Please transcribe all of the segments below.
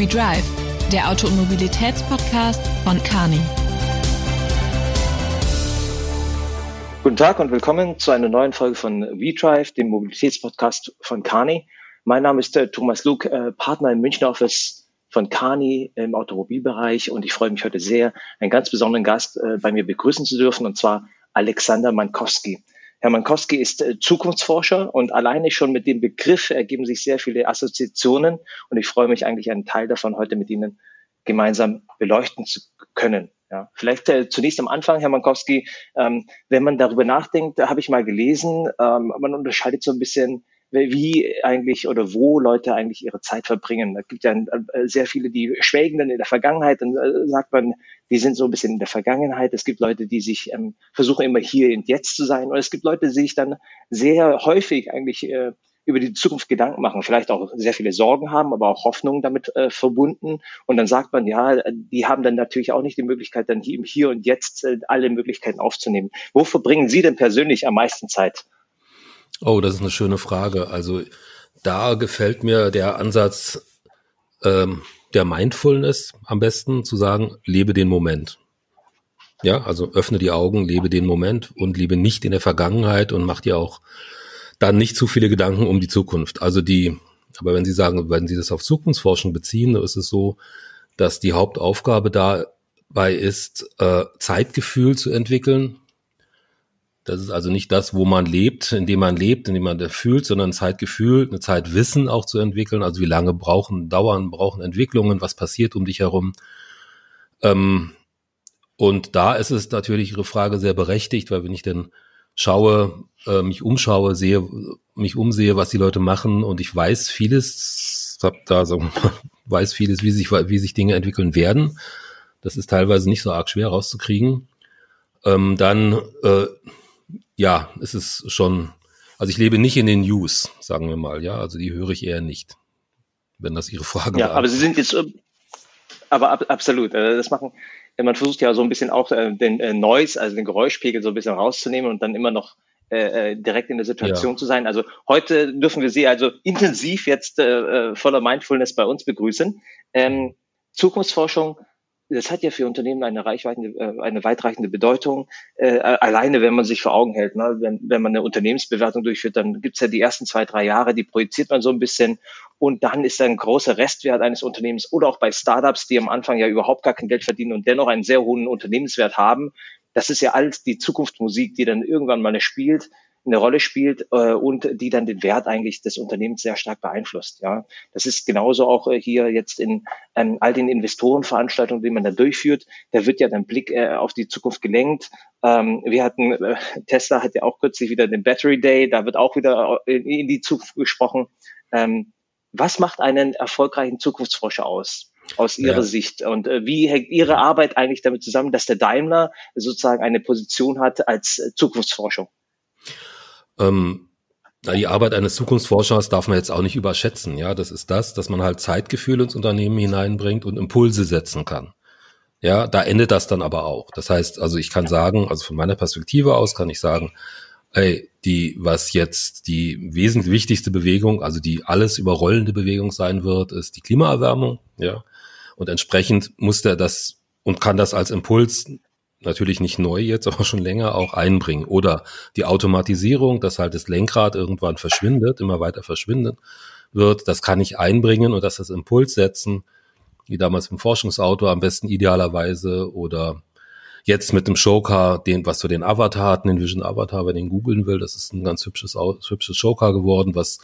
We Drive, der Auto- und Mobilitätspodcast von Carney. Guten Tag und willkommen zu einer neuen Folge von We Drive, dem Mobilitätspodcast von Carney. Mein Name ist äh, Thomas Luke, äh, Partner im Münchner Office von Carney im Automobilbereich und ich freue mich heute sehr, einen ganz besonderen Gast äh, bei mir begrüßen zu dürfen und zwar Alexander Mankowski. Herr Mankowski ist äh, Zukunftsforscher und alleine schon mit dem Begriff ergeben sich sehr viele Assoziationen und ich freue mich eigentlich, einen Teil davon heute mit Ihnen gemeinsam beleuchten zu können. Ja, vielleicht äh, zunächst am Anfang, Herr Mankowski, ähm, wenn man darüber nachdenkt, habe ich mal gelesen, ähm, man unterscheidet so ein bisschen wie eigentlich oder wo Leute eigentlich ihre Zeit verbringen. Da gibt ja äh, sehr viele, die schwelgen dann in der Vergangenheit. Dann äh, sagt man, die sind so ein bisschen in der Vergangenheit. Es gibt Leute, die sich ähm, versuchen immer hier und jetzt zu sein. Und es gibt Leute, die sich dann sehr häufig eigentlich äh, über die Zukunft Gedanken machen, vielleicht auch sehr viele Sorgen haben, aber auch Hoffnungen damit äh, verbunden. Und dann sagt man, ja, die haben dann natürlich auch nicht die Möglichkeit, dann hier, hier und jetzt äh, alle Möglichkeiten aufzunehmen. Wo verbringen Sie denn persönlich am meisten Zeit? Oh, das ist eine schöne Frage. Also da gefällt mir der Ansatz ähm, der Mindfulness am besten, zu sagen, lebe den Moment. Ja, also öffne die Augen, lebe den Moment und lebe nicht in der Vergangenheit und mach dir auch dann nicht zu viele Gedanken um die Zukunft. Also die, aber wenn Sie sagen, wenn Sie das auf Zukunftsforschung beziehen, ist es so, dass die Hauptaufgabe dabei ist, äh, Zeitgefühl zu entwickeln, das ist also nicht das, wo man lebt, indem man lebt, indem man fühlt, sondern Zeitgefühl, eine Zeitwissen auch zu entwickeln. Also wie lange brauchen, dauern, brauchen Entwicklungen, was passiert um dich herum. Ähm, und da ist es natürlich Ihre Frage sehr berechtigt, weil wenn ich denn schaue, äh, mich umschaue, sehe, mich umsehe, was die Leute machen und ich weiß vieles, hab da so, weiß vieles, wie sich, wie sich Dinge entwickeln werden. Das ist teilweise nicht so arg schwer rauszukriegen. Ähm, dann äh, ja, es ist schon, also ich lebe nicht in den News, sagen wir mal, ja, also die höre ich eher nicht, wenn das Ihre Frage Ja, aber Sie sind jetzt, äh, aber ab, absolut, äh, das machen, man versucht ja so ein bisschen auch äh, den Noise, also den Geräuschpegel so ein bisschen rauszunehmen und dann immer noch direkt in der Situation ja. zu sein. Also heute dürfen wir Sie also intensiv jetzt voller Mindfulness bei uns begrüßen. Ähm, Zukunftsforschung das hat ja für Unternehmen eine reichweite, äh, eine weitreichende Bedeutung. Äh, alleine, wenn man sich vor Augen hält, ne? wenn, wenn man eine Unternehmensbewertung durchführt, dann gibt's ja die ersten zwei, drei Jahre, die projiziert man so ein bisschen und dann ist ein großer Restwert eines Unternehmens oder auch bei Startups, die am Anfang ja überhaupt gar kein Geld verdienen und dennoch einen sehr hohen Unternehmenswert haben. Das ist ja alles die Zukunftsmusik, die dann irgendwann mal spielt eine Rolle spielt äh, und die dann den Wert eigentlich des Unternehmens sehr stark beeinflusst. Ja, das ist genauso auch äh, hier jetzt in ähm, all den Investorenveranstaltungen, die man da durchführt. Da wird ja dann Blick äh, auf die Zukunft gelenkt. Ähm, wir hatten äh, Tesla hat ja auch kürzlich wieder den Battery Day. Da wird auch wieder in, in die Zukunft gesprochen. Ähm, was macht einen erfolgreichen Zukunftsforscher aus? aus Ihrer ja. Sicht? Und äh, wie hängt Ihre Arbeit eigentlich damit zusammen, dass der Daimler sozusagen eine Position hat als äh, Zukunftsforschung? Ähm, die Arbeit eines Zukunftsforschers darf man jetzt auch nicht überschätzen. Ja, das ist das, dass man halt Zeitgefühl ins Unternehmen hineinbringt und Impulse setzen kann. Ja, da endet das dann aber auch. Das heißt, also ich kann sagen, also von meiner Perspektive aus kann ich sagen, ey, die, was jetzt die wesentlich wichtigste Bewegung, also die alles überrollende Bewegung sein wird, ist die Klimaerwärmung, ja. Und entsprechend muss der das und kann das als Impuls natürlich nicht neu jetzt, aber schon länger auch einbringen. Oder die Automatisierung, dass halt das Lenkrad irgendwann verschwindet, immer weiter verschwindet wird, das kann ich einbringen und dass das Impuls setzen, wie damals im Forschungsauto am besten idealerweise oder jetzt mit dem Showcar, den, was für den Avatar hatten, den Vision Avatar, wenn den googeln will, das ist ein ganz hübsches, hübsches Showcar geworden, was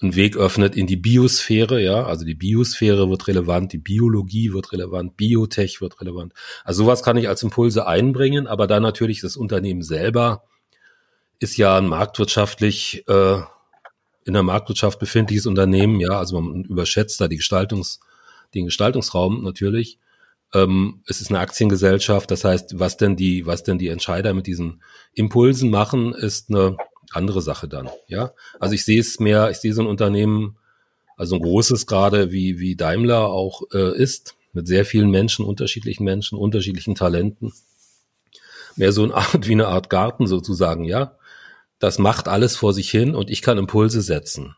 einen Weg öffnet in die Biosphäre, ja, also die Biosphäre wird relevant, die Biologie wird relevant, Biotech wird relevant. Also sowas kann ich als Impulse einbringen, aber dann natürlich das Unternehmen selber ist ja ein marktwirtschaftlich äh, in der Marktwirtschaft befindliches Unternehmen, ja, also man überschätzt da die Gestaltungs, den Gestaltungsraum natürlich. Ähm, es ist eine Aktiengesellschaft, das heißt, was denn die, was denn die Entscheider mit diesen Impulsen machen, ist eine andere Sache dann. Ja, also ich sehe es mehr, ich sehe so ein Unternehmen, also ein großes gerade wie wie Daimler auch äh, ist, mit sehr vielen Menschen, unterschiedlichen Menschen, unterschiedlichen Talenten, mehr so eine Art wie eine Art Garten sozusagen. Ja, das macht alles vor sich hin und ich kann Impulse setzen.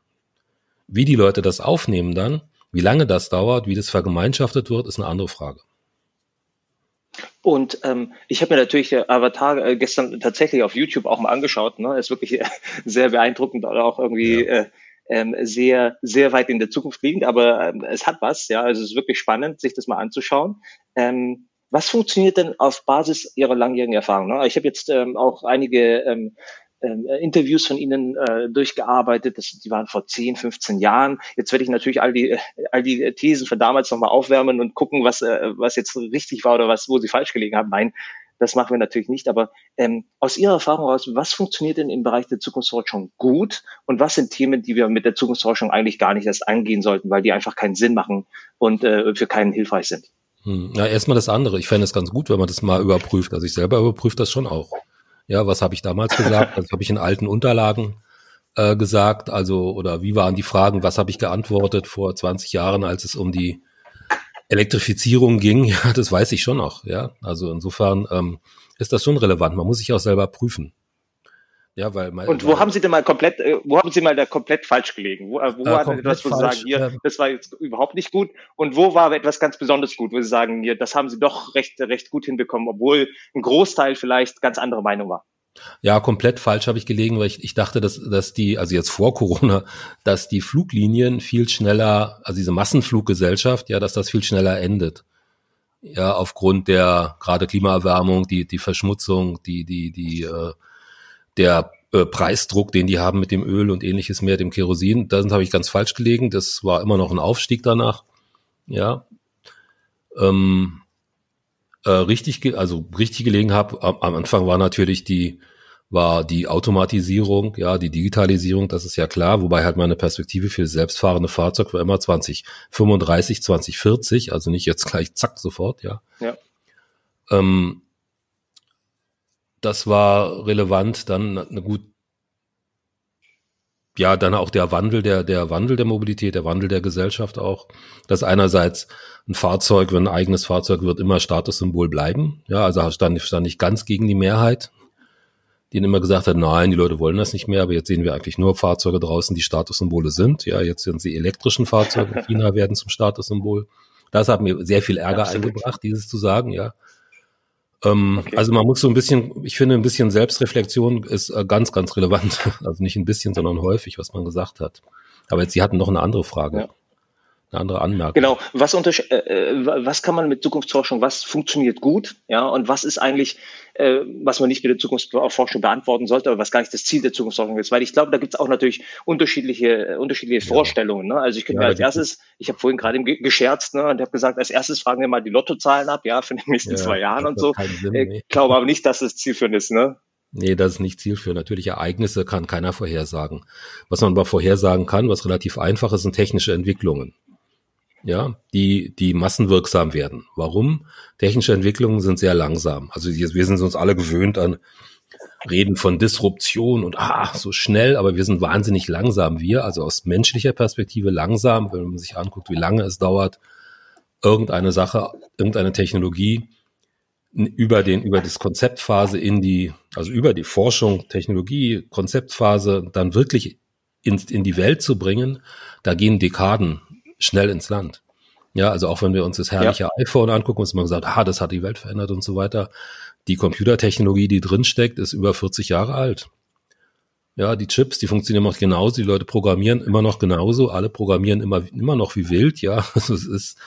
Wie die Leute das aufnehmen dann, Wie lange das dauert, wie das vergemeinschaftet wird, ist eine andere Frage. Und ähm, ich habe mir natürlich Avatar äh, gestern tatsächlich auf YouTube auch mal angeschaut. Ne? Ist wirklich sehr beeindruckend oder auch irgendwie ja. äh, ähm, sehr, sehr weit in der Zukunft liegend, aber ähm, es hat was, ja. Also es ist wirklich spannend, sich das mal anzuschauen. Ähm, was funktioniert denn auf Basis Ihrer langjährigen Erfahrung? Ne? Ich habe jetzt ähm, auch einige ähm, ähm, Interviews von Ihnen äh, durchgearbeitet. Das, die waren vor 10, 15 Jahren. Jetzt werde ich natürlich all die, all die Thesen von damals nochmal aufwärmen und gucken, was, äh, was jetzt richtig war oder was, wo Sie falsch gelegen haben. Nein, das machen wir natürlich nicht. Aber ähm, aus Ihrer Erfahrung heraus, was funktioniert denn im Bereich der Zukunftsforschung gut und was sind Themen, die wir mit der Zukunftsforschung eigentlich gar nicht erst angehen sollten, weil die einfach keinen Sinn machen und äh, für keinen hilfreich sind? Hm. Ja, erstmal das andere. Ich fände es ganz gut, wenn man das mal überprüft. Also ich selber überprüfe das schon auch. Ja, was habe ich damals gesagt? Das habe ich in alten Unterlagen äh, gesagt. Also, oder wie waren die Fragen? Was habe ich geantwortet vor 20 Jahren, als es um die Elektrifizierung ging? Ja, das weiß ich schon noch. Ja, also insofern ähm, ist das schon relevant. Man muss sich auch selber prüfen. Ja, weil mein, und wo haben Sie denn mal komplett, äh, wo haben Sie mal da komplett falsch gelegen? Wo, äh, wo war etwas, wo Sie sagen, hier, das war jetzt überhaupt nicht gut? Und wo war etwas ganz besonders gut, wo Sie sagen, hier, das haben Sie doch recht, recht gut hinbekommen, obwohl ein Großteil vielleicht ganz andere Meinung war? Ja, komplett falsch habe ich gelegen, weil ich, ich dachte, dass, dass die, also jetzt vor Corona, dass die Fluglinien viel schneller, also diese Massenfluggesellschaft, ja, dass das viel schneller endet. Ja, aufgrund der gerade Klimaerwärmung, die, die Verschmutzung, die, die, die, äh, der äh, Preisdruck, den die haben mit dem Öl und ähnliches mehr, dem Kerosin, da habe ich ganz falsch gelegen. Das war immer noch ein Aufstieg danach. Ja. Ähm, äh, richtig, also richtig gelegen habe, am, am Anfang war natürlich die, war die Automatisierung, ja, die Digitalisierung, das ist ja klar, wobei halt meine Perspektive für selbstfahrende Fahrzeug war immer 2035, 2040, also nicht jetzt gleich zack sofort, ja. ja. Ähm, das war relevant, dann eine gut, ja, dann auch der Wandel der, der Wandel der Mobilität, der Wandel der Gesellschaft auch, dass einerseits ein Fahrzeug, wenn ein eigenes Fahrzeug wird, immer Statussymbol bleiben. Ja, also stand, stand nicht ganz gegen die Mehrheit, die immer gesagt hat, nein, die Leute wollen das nicht mehr, aber jetzt sehen wir eigentlich nur Fahrzeuge draußen, die Statussymbole sind. Ja, jetzt sind sie elektrischen Fahrzeuge in China werden zum Statussymbol. Das hat mir sehr viel Ärger Absolut. eingebracht, dieses zu sagen, ja. Ähm, okay. Also man muss so ein bisschen, ich finde, ein bisschen Selbstreflexion ist äh, ganz, ganz relevant. Also nicht ein bisschen, sondern häufig, was man gesagt hat. Aber jetzt, Sie hatten noch eine andere Frage. Ja eine andere Anmerkung. Genau. Was, äh, äh was kann man mit Zukunftsforschung, was funktioniert gut, ja, und was ist eigentlich, äh, was man nicht mit der Zukunftsforschung beantworten sollte, aber was gar nicht das Ziel der Zukunftsforschung ist. Weil ich glaube, da gibt es auch natürlich unterschiedliche, äh, unterschiedliche ja. Vorstellungen. Ne? Also ich könnte ja, mir als erstes, ich habe vorhin gerade gescherzt ne, und habe gesagt, als erstes fragen wir mal die Lottozahlen ab, ja, für die nächsten ja, zwei Jahren und so. Sinn, äh, nee. glaube aber nicht, dass das zielführend ist, ne? Nee, das ist nicht zielführend. Natürlich Ereignisse kann keiner vorhersagen. Was man aber vorhersagen kann, was relativ einfach ist, sind technische Entwicklungen ja, die, die massenwirksam werden. Warum? Technische Entwicklungen sind sehr langsam. Also wir sind uns alle gewöhnt an Reden von Disruption und ah, so schnell, aber wir sind wahnsinnig langsam. Wir, also aus menschlicher Perspektive langsam, wenn man sich anguckt, wie lange es dauert, irgendeine Sache, irgendeine Technologie über den, über das Konzeptphase in die, also über die Forschung, Technologie, Konzeptphase dann wirklich in, in die Welt zu bringen, da gehen Dekaden schnell ins Land. Ja, also auch wenn wir uns das herrliche ja. iPhone angucken, uns immer gesagt, ah, das hat die Welt verändert und so weiter. Die Computertechnologie, die drinsteckt, ist über 40 Jahre alt. Ja, die Chips, die funktionieren immer noch genauso, die Leute programmieren immer noch genauso, alle programmieren immer, immer noch wie wild, ja. Also es ist,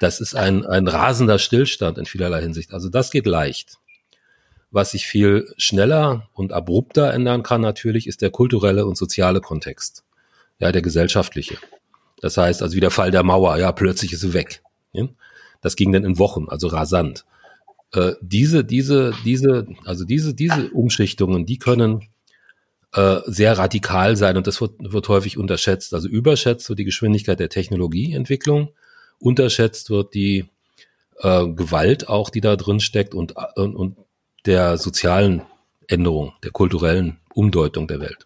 das ist ein, ein rasender Stillstand in vielerlei Hinsicht. Also das geht leicht. Was sich viel schneller und abrupter ändern kann natürlich, ist der kulturelle und soziale Kontext. Ja, der gesellschaftliche. Das heißt, also wie der Fall der Mauer, ja, plötzlich ist sie weg. Ja? Das ging dann in Wochen, also rasant. Äh, diese, diese, diese, also diese, diese Umschichtungen, die können äh, sehr radikal sein und das wird, wird häufig unterschätzt. Also überschätzt wird die Geschwindigkeit der Technologieentwicklung, unterschätzt wird die äh, Gewalt auch, die da drin steckt und, und, und der sozialen Änderung, der kulturellen Umdeutung der Welt.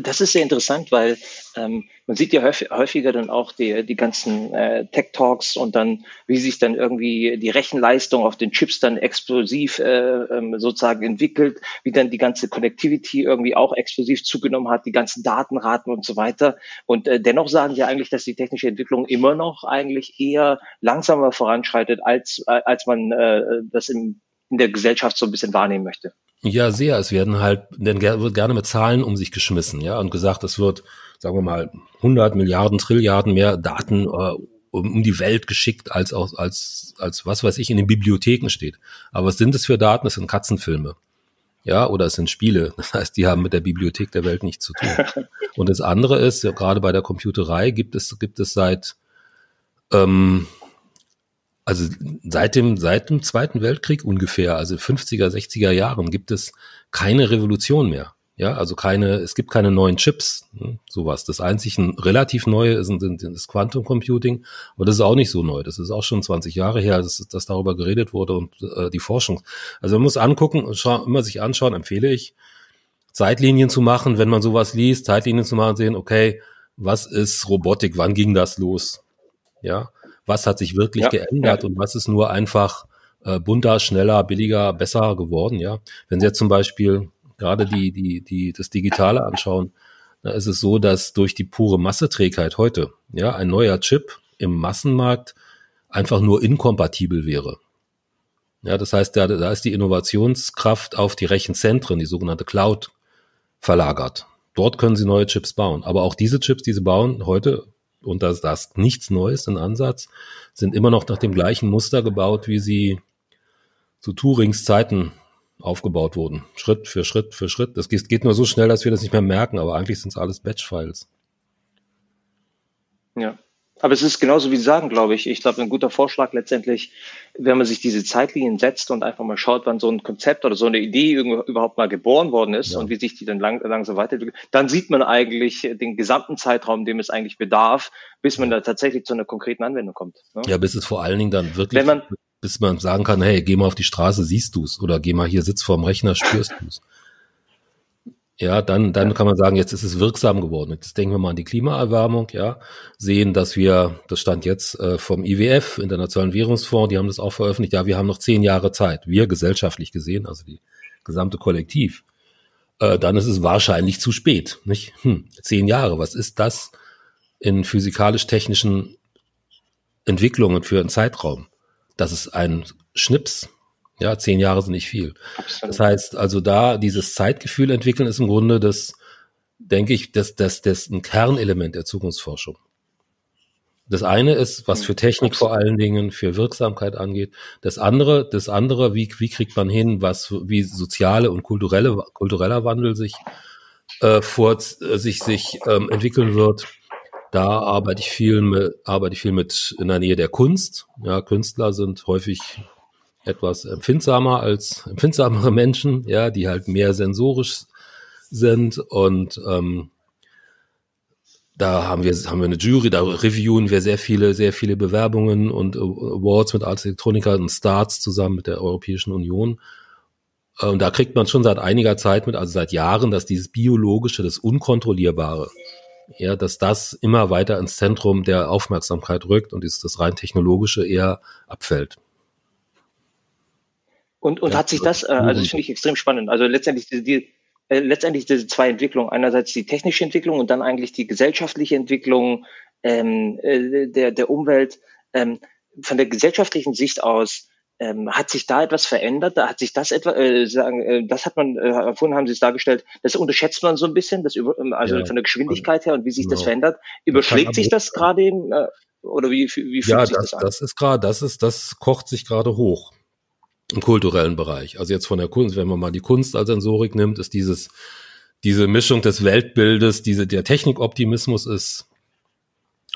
Das ist sehr interessant, weil ähm, man sieht ja häufiger dann auch die, die ganzen äh, Tech-Talks und dann, wie sich dann irgendwie die Rechenleistung auf den Chips dann explosiv äh, ähm, sozusagen entwickelt, wie dann die ganze Connectivity irgendwie auch explosiv zugenommen hat, die ganzen Datenraten und so weiter. Und äh, dennoch sagen sie eigentlich, dass die technische Entwicklung immer noch eigentlich eher langsamer voranschreitet, als, äh, als man äh, das im, in der Gesellschaft so ein bisschen wahrnehmen möchte. Ja, sehr. Es werden halt, denn wird gerne mit Zahlen um sich geschmissen, ja, und gesagt, es wird, sagen wir mal, 100 Milliarden, Trilliarden mehr Daten äh, um, die Welt geschickt, als auch, als, als was weiß ich in den Bibliotheken steht. Aber was sind es für Daten? Es sind Katzenfilme. Ja, oder es sind Spiele. Das heißt, die haben mit der Bibliothek der Welt nichts zu tun. Und das andere ist, ja, gerade bei der Computerei gibt es, gibt es seit, ähm, also seit dem, seit dem Zweiten Weltkrieg ungefähr, also 50er, 60er Jahren, gibt es keine Revolution mehr. Ja, also keine, es gibt keine neuen Chips, hm, sowas. Das einzig relativ neue ist, ist, ist Quantum Computing, aber das ist auch nicht so neu. Das ist auch schon 20 Jahre her, dass, dass darüber geredet wurde und äh, die Forschung. Also man muss angucken, immer sich anschauen, empfehle ich, Zeitlinien zu machen, wenn man sowas liest, Zeitlinien zu machen, sehen, okay, was ist Robotik, wann ging das los? Ja, was hat sich wirklich ja, geändert ja. und was ist nur einfach äh, bunter, schneller, billiger, besser geworden, ja. Wenn Sie jetzt zum Beispiel gerade die, die, die, das Digitale anschauen, da ist es so, dass durch die pure Masseträgheit heute, ja, ein neuer Chip im Massenmarkt einfach nur inkompatibel wäre. Ja, das heißt, da, da ist die Innovationskraft auf die Rechenzentren, die sogenannte Cloud, verlagert. Dort können sie neue Chips bauen. Aber auch diese Chips, die sie bauen, heute und das, das nichts Neues in Ansatz, sind immer noch nach dem gleichen Muster gebaut, wie sie zu Turings Zeiten aufgebaut wurden. Schritt für Schritt für Schritt. Das geht nur so schnell, dass wir das nicht mehr merken, aber eigentlich sind es alles Batch-Files. Ja. Aber es ist genauso wie Sie sagen, glaube ich. Ich glaube, ein guter Vorschlag letztendlich, wenn man sich diese Zeitlinien setzt und einfach mal schaut, wann so ein Konzept oder so eine Idee überhaupt mal geboren worden ist ja. und wie sich die dann lang, langsam weiterentwickelt, dann sieht man eigentlich den gesamten Zeitraum, dem es eigentlich bedarf, bis man da tatsächlich zu einer konkreten Anwendung kommt. Ne? Ja, bis es vor allen Dingen dann wirklich, wenn man, bis man sagen kann, hey, geh mal auf die Straße, siehst du's, oder geh mal hier, sitz vorm Rechner, spürst du's ja, dann, dann kann man sagen, jetzt ist es wirksam geworden. Jetzt denken wir mal an die Klimaerwärmung, ja, sehen, dass wir, das stand jetzt äh, vom IWF, Internationalen Währungsfonds, die haben das auch veröffentlicht, ja, wir haben noch zehn Jahre Zeit, wir gesellschaftlich gesehen, also die gesamte Kollektiv. Äh, dann ist es wahrscheinlich zu spät, nicht? Hm, zehn Jahre, was ist das in physikalisch-technischen Entwicklungen für einen Zeitraum? Das ist ein Schnips, ja, zehn Jahre sind nicht viel. Absolut. Das heißt, also da dieses Zeitgefühl entwickeln ist im Grunde das, denke ich, das, das, das ein Kernelement der Zukunftsforschung. Das eine ist, was für Technik vor allen Dingen, für Wirksamkeit angeht. Das andere, das andere, wie, wie kriegt man hin, was, wie soziale und kulturelle, kultureller Wandel sich, äh, vor, äh, sich, sich ähm, entwickeln wird. Da arbeite ich viel mit, arbeite ich viel mit in der Nähe der Kunst. Ja, Künstler sind häufig etwas empfindsamer als empfindsamere Menschen, ja, die halt mehr sensorisch sind und ähm, da haben wir haben wir eine Jury, da reviewen wir sehr viele sehr viele Bewerbungen und Awards mit Arts Electronica und Starts zusammen mit der Europäischen Union. Und da kriegt man schon seit einiger Zeit mit, also seit Jahren, dass dieses biologische, das unkontrollierbare, ja, dass das immer weiter ins Zentrum der Aufmerksamkeit rückt und das rein technologische eher abfällt. Und, und ja, hat sich das, äh, also das finde ich extrem spannend. Also letztendlich die, die äh, letztendlich diese zwei Entwicklungen. Einerseits die technische Entwicklung und dann eigentlich die gesellschaftliche Entwicklung ähm, äh, der, der Umwelt. Ähm, von der gesellschaftlichen Sicht aus, ähm, hat sich da etwas verändert? Da hat sich das etwa, äh, sagen, äh, das hat man, äh, vorhin haben Sie es dargestellt, das unterschätzt man so ein bisschen, das über, ähm, also ja, von der Geschwindigkeit her und wie sich genau. das verändert. Überschlägt sich das gerade eben, äh, oder wie, wie fühlt ja, sich das, das an? das ist gerade, das ist, das kocht sich gerade hoch im kulturellen Bereich. Also jetzt von der Kunst, wenn man mal die Kunst als Sensorik nimmt, ist dieses, diese Mischung des Weltbildes, diese, der Technikoptimismus ist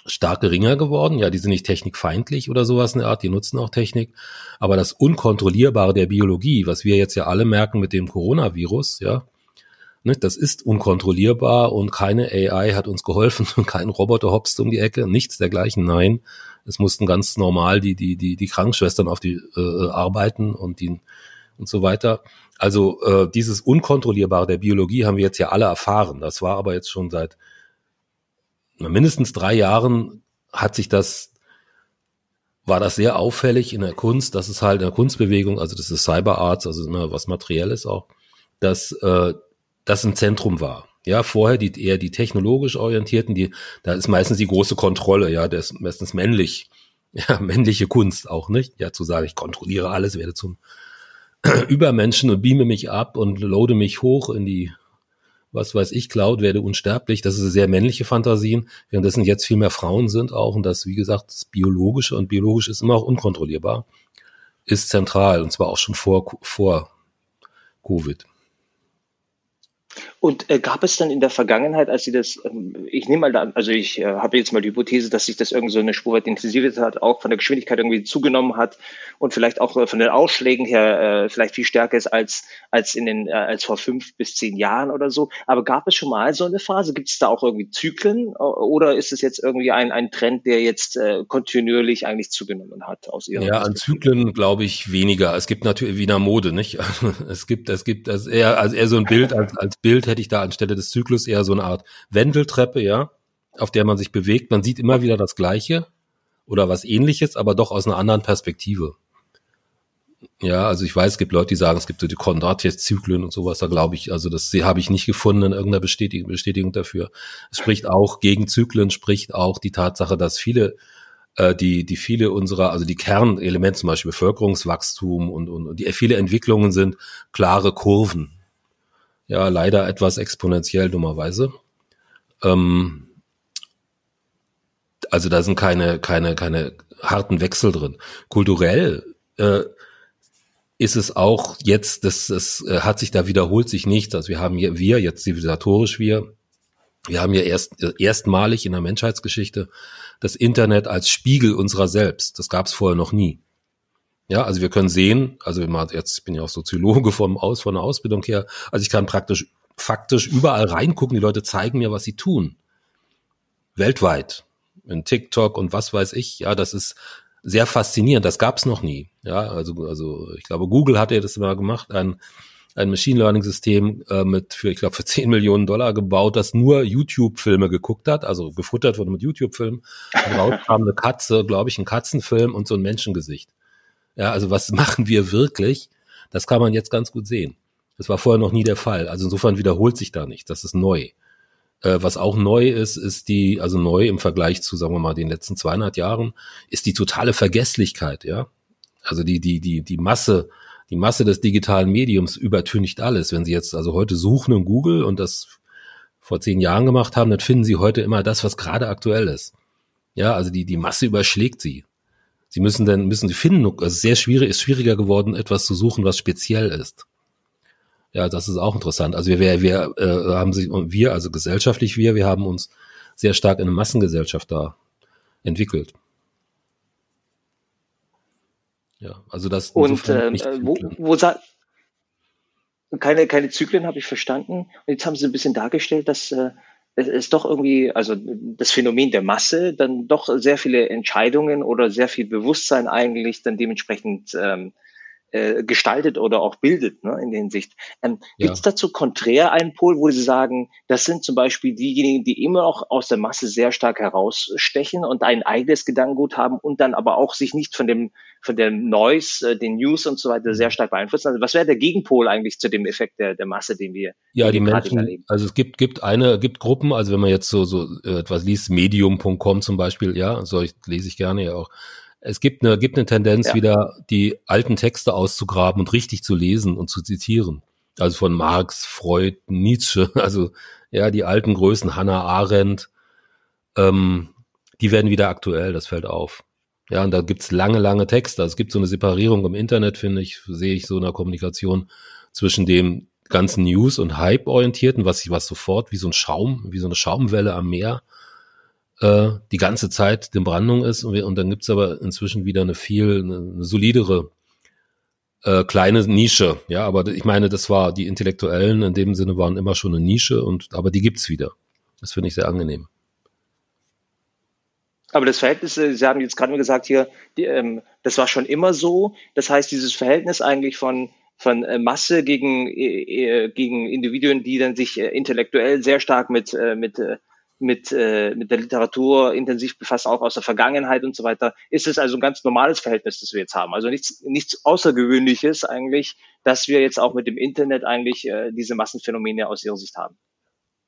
stark geringer geworden. Ja, die sind nicht technikfeindlich oder sowas in der Art, die nutzen auch Technik. Aber das Unkontrollierbare der Biologie, was wir jetzt ja alle merken mit dem Coronavirus, ja, ne, das ist unkontrollierbar und keine AI hat uns geholfen und kein Roboter hopst um die Ecke, nichts dergleichen, nein. Es mussten ganz normal die, die, die, die Krankenschwestern auf die äh, arbeiten und die und so weiter. Also äh, dieses Unkontrollierbare der Biologie haben wir jetzt ja alle erfahren. Das war aber jetzt schon seit mindestens drei Jahren hat sich das, war das sehr auffällig in der Kunst, dass es halt in der Kunstbewegung, also das ist Cyberarts, also immer was Materielles auch, dass äh, das im Zentrum war. Ja, vorher die eher die technologisch orientierten, die, da ist meistens die große Kontrolle, ja, der ist meistens männlich, ja, männliche Kunst auch nicht, ja, zu sagen, ich kontrolliere alles, werde zum Übermenschen und beame mich ab und loade mich hoch in die, was weiß ich, Cloud, werde unsterblich. Das ist sehr männliche Fantasien, währenddessen jetzt viel mehr Frauen sind auch und das, wie gesagt, das Biologische und biologisch ist immer auch unkontrollierbar, ist zentral und zwar auch schon vor, vor Covid. Und äh, gab es dann in der Vergangenheit, als Sie das, ähm, ich nehme mal da, also ich äh, habe jetzt mal die Hypothese, dass sich das irgendwie so eine Spur weit intensiviert hat, auch von der Geschwindigkeit irgendwie zugenommen hat und vielleicht auch äh, von den Ausschlägen her äh, vielleicht viel stärker ist als als in den äh, als vor fünf bis zehn Jahren oder so. Aber gab es schon mal so eine Phase? Gibt es da auch irgendwie Zyklen oder ist es jetzt irgendwie ein ein Trend, der jetzt äh, kontinuierlich eigentlich zugenommen hat aus Ihrer Ja, an Zyklen glaube ich weniger. Es gibt natürlich wie in der Mode, nicht? es gibt es gibt also eher also eher so ein Bild als als Bild hätte ich da anstelle des Zyklus eher so eine Art Wendeltreppe, ja, auf der man sich bewegt. Man sieht immer wieder das Gleiche oder was ähnliches, aber doch aus einer anderen Perspektive. Ja, also ich weiß, es gibt Leute, die sagen, es gibt so die Kondratius-Zyklen und sowas, da glaube ich, also das habe ich nicht gefunden in irgendeiner Bestätigung, Bestätigung dafür. Es spricht auch gegen Zyklen, spricht auch die Tatsache, dass viele, äh, die, die viele unserer, also die Kernelemente, zum Beispiel Bevölkerungswachstum und, und, und die viele Entwicklungen sind klare Kurven ja leider etwas exponentiell dummerweise. Ähm, also da sind keine, keine, keine harten Wechsel drin. Kulturell äh, ist es auch jetzt, das, das äh, hat sich da wiederholt sich nicht. Also wir haben hier, wir, jetzt zivilisatorisch wir, wir haben ja erst erstmalig in der Menschheitsgeschichte das Internet als Spiegel unserer selbst. Das gab es vorher noch nie. Ja, also wir können sehen, also jetzt ich bin ja auch Soziologe vom Aus, von der Ausbildung her, also ich kann praktisch faktisch überall reingucken, die Leute zeigen mir, was sie tun. Weltweit. In TikTok und was weiß ich, ja, das ist sehr faszinierend. Das gab's noch nie. Ja, also, also ich glaube, Google hat ja das immer gemacht, ein, ein Machine Learning System äh, mit für, ich glaube, für 10 Millionen Dollar gebaut, das nur YouTube-Filme geguckt hat, also gefuttert wurde mit YouTube-Filmen. Und raus kam eine Katze, glaube ich, ein Katzenfilm und so ein Menschengesicht. Ja, also was machen wir wirklich? Das kann man jetzt ganz gut sehen. Das war vorher noch nie der Fall. Also insofern wiederholt sich da nichts. Das ist neu. Äh, was auch neu ist, ist die, also neu im Vergleich zu, sagen wir mal, den letzten 200 Jahren, ist die totale Vergesslichkeit, ja. Also die, die, die, die Masse, die Masse des digitalen Mediums übertüncht alles. Wenn Sie jetzt also heute suchen in Google und das vor zehn Jahren gemacht haben, dann finden Sie heute immer das, was gerade aktuell ist. Ja, also die, die Masse überschlägt Sie. Sie müssen dann, müssen sie finden, also sehr schwierig, ist schwieriger geworden, etwas zu suchen, was speziell ist. Ja, das ist auch interessant. Also wir, wir, wir äh, haben sich, und wir, also gesellschaftlich wir, wir haben uns sehr stark in eine Massengesellschaft da entwickelt. Ja, also das. Und äh, wo, wo keine, keine Zyklen habe ich verstanden. Und jetzt haben Sie ein bisschen dargestellt, dass äh, es ist doch irgendwie, also das Phänomen der Masse, dann doch sehr viele Entscheidungen oder sehr viel Bewusstsein eigentlich dann dementsprechend ähm, äh, gestaltet oder auch bildet ne, in der Hinsicht. Ähm, ja. Gibt es dazu konträr einen Pol, wo Sie sagen, das sind zum Beispiel diejenigen, die immer auch aus der Masse sehr stark herausstechen und ein eigenes Gedankengut haben und dann aber auch sich nicht von dem von dem Noise, äh, den News und so weiter sehr stark beeinflussen. Also was wäre der Gegenpol eigentlich zu dem Effekt der, der Masse, den wir ja die Menschen erleben? Also es gibt gibt eine gibt Gruppen, also wenn man jetzt so so äh, etwas liest, Medium.com zum Beispiel, ja, so ich, lese ich gerne ja auch es gibt eine, gibt eine Tendenz, ja. wieder die alten Texte auszugraben und richtig zu lesen und zu zitieren. Also von Marx, Freud, Nietzsche, also ja, die alten Größen, Hannah Arendt, ähm, die werden wieder aktuell, das fällt auf. Ja, und da gibt's lange, lange Texte. Also es gibt so eine Separierung im Internet, finde ich, sehe ich so in der Kommunikation zwischen dem ganzen News- und Hype-orientierten, was sich was sofort wie so ein Schaum, wie so eine Schaumwelle am Meer äh, die ganze Zeit in Brandung ist. Und, wir, und dann gibt's aber inzwischen wieder eine viel eine, eine solidere äh, kleine Nische. Ja, aber ich meine, das war die Intellektuellen in dem Sinne waren immer schon eine Nische und aber die gibt's wieder. Das finde ich sehr angenehm. Aber das Verhältnis, äh, Sie haben jetzt gerade gesagt hier, die, ähm, das war schon immer so. Das heißt, dieses Verhältnis eigentlich von von äh, Masse gegen, äh, gegen Individuen, die dann sich äh, intellektuell sehr stark mit, mit mit, äh, mit der Literatur intensiv befasst, auch aus der Vergangenheit und so weiter, ist es also ein ganz normales Verhältnis, das wir jetzt haben. Also nichts, nichts Außergewöhnliches eigentlich, dass wir jetzt auch mit dem Internet eigentlich äh, diese Massenphänomene aus ihrer Sicht haben.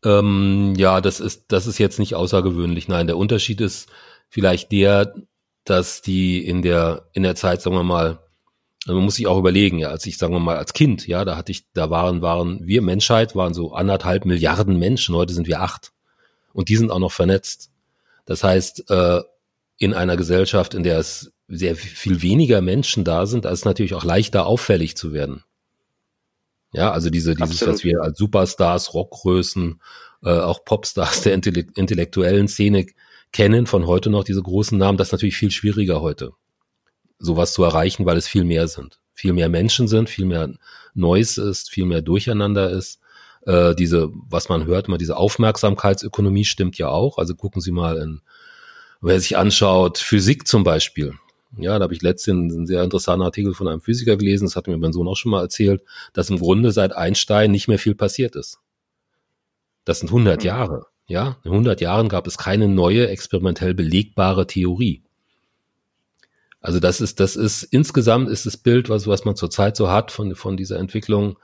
Ähm, ja, das ist, das ist jetzt nicht außergewöhnlich. Nein, der Unterschied ist vielleicht der, dass die in der, in der Zeit, sagen wir mal, also man muss sich auch überlegen, ja, als ich, sagen wir mal, als Kind, ja, da hatte ich, da waren, waren wir Menschheit, waren so anderthalb Milliarden Menschen, heute sind wir acht. Und die sind auch noch vernetzt. Das heißt, äh, in einer Gesellschaft, in der es sehr viel weniger Menschen da sind, da ist es natürlich auch leichter auffällig zu werden. Ja, also diese, dieses, Absolut. was wir als Superstars, Rockgrößen, äh, auch Popstars der intellektuellen Szene kennen von heute noch, diese großen Namen, das ist natürlich viel schwieriger heute, sowas zu erreichen, weil es viel mehr sind. Viel mehr Menschen sind, viel mehr Neues ist, viel mehr Durcheinander ist. Äh, diese, was man hört, immer diese Aufmerksamkeitsökonomie stimmt ja auch. Also gucken Sie mal in, wer sich anschaut, Physik zum Beispiel. Ja, da habe ich letztens einen sehr interessanten Artikel von einem Physiker gelesen, das hat mir mein Sohn auch schon mal erzählt, dass im Grunde seit Einstein nicht mehr viel passiert ist. Das sind 100 mhm. Jahre. Ja, in 100 Jahren gab es keine neue experimentell belegbare Theorie. Also das ist, das ist insgesamt ist das Bild, was, was man zurzeit so hat von, von dieser Entwicklung,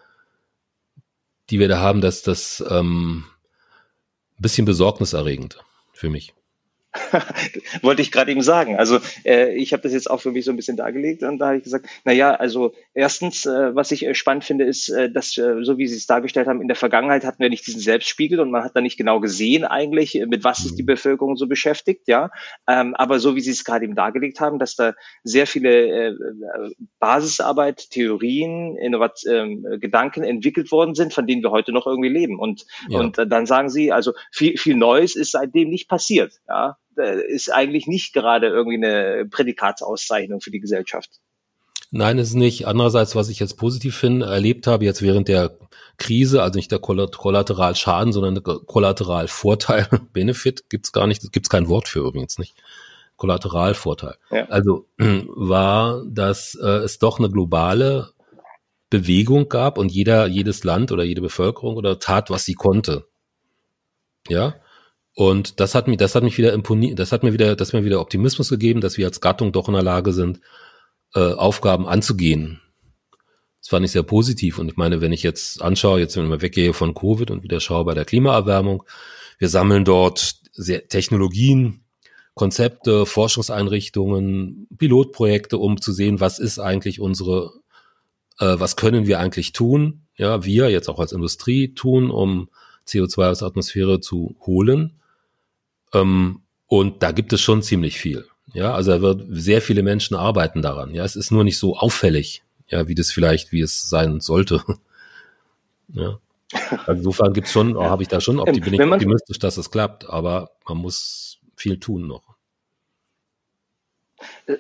die wir da haben, dass das ähm, bisschen besorgniserregend für mich. Wollte ich gerade eben sagen. Also äh, ich habe das jetzt auch für mich so ein bisschen dargelegt und da habe ich gesagt, na ja, also erstens, äh, was ich äh, spannend finde, ist, äh, dass äh, so wie Sie es dargestellt haben, in der Vergangenheit hatten wir nicht diesen Selbstspiegel und man hat da nicht genau gesehen eigentlich, äh, mit was ist die mhm. Bevölkerung so beschäftigt, ja. Ähm, aber so wie Sie es gerade eben dargelegt haben, dass da sehr viele äh, Basisarbeit, Theorien, Innovat äh, Gedanken entwickelt worden sind, von denen wir heute noch irgendwie leben. Und, ja. und äh, dann sagen Sie, also viel, viel Neues ist seitdem nicht passiert, ja ist eigentlich nicht gerade irgendwie eine Prädikatsauszeichnung für die Gesellschaft. Nein, ist nicht. Andererseits, was ich jetzt positiv finde, erlebt habe, jetzt während der Krise, also nicht der Kollateralschaden, sondern der Kollateralvorteil, Benefit, gibt's gar nicht, gibt's kein Wort für übrigens nicht. Kollateralvorteil. Ja. Also war, dass äh, es doch eine globale Bewegung gab und jeder, jedes Land oder jede Bevölkerung oder tat, was sie konnte. Ja. Und das hat mich, das hat mich wieder imponiert, das hat mir wieder, das mir wieder Optimismus gegeben, dass wir als Gattung doch in der Lage sind, äh, Aufgaben anzugehen. Das fand ich sehr positiv. Und ich meine, wenn ich jetzt anschaue, jetzt wenn ich weggehe von Covid und wieder schaue bei der Klimaerwärmung, wir sammeln dort Technologien, Konzepte, Forschungseinrichtungen, Pilotprojekte, um zu sehen, was ist eigentlich unsere, äh, was können wir eigentlich tun, ja, wir jetzt auch als Industrie tun, um CO2 aus der Atmosphäre zu holen. Ähm, und da gibt es schon ziemlich viel. Ja, also da wird sehr viele Menschen arbeiten daran. Ja, es ist nur nicht so auffällig, ja, wie das vielleicht, wie es sein sollte. ja. Also insofern gibt's schon, oh, habe ich da schon optimistisch, bin ich optimistisch, dass es klappt, aber man muss viel tun noch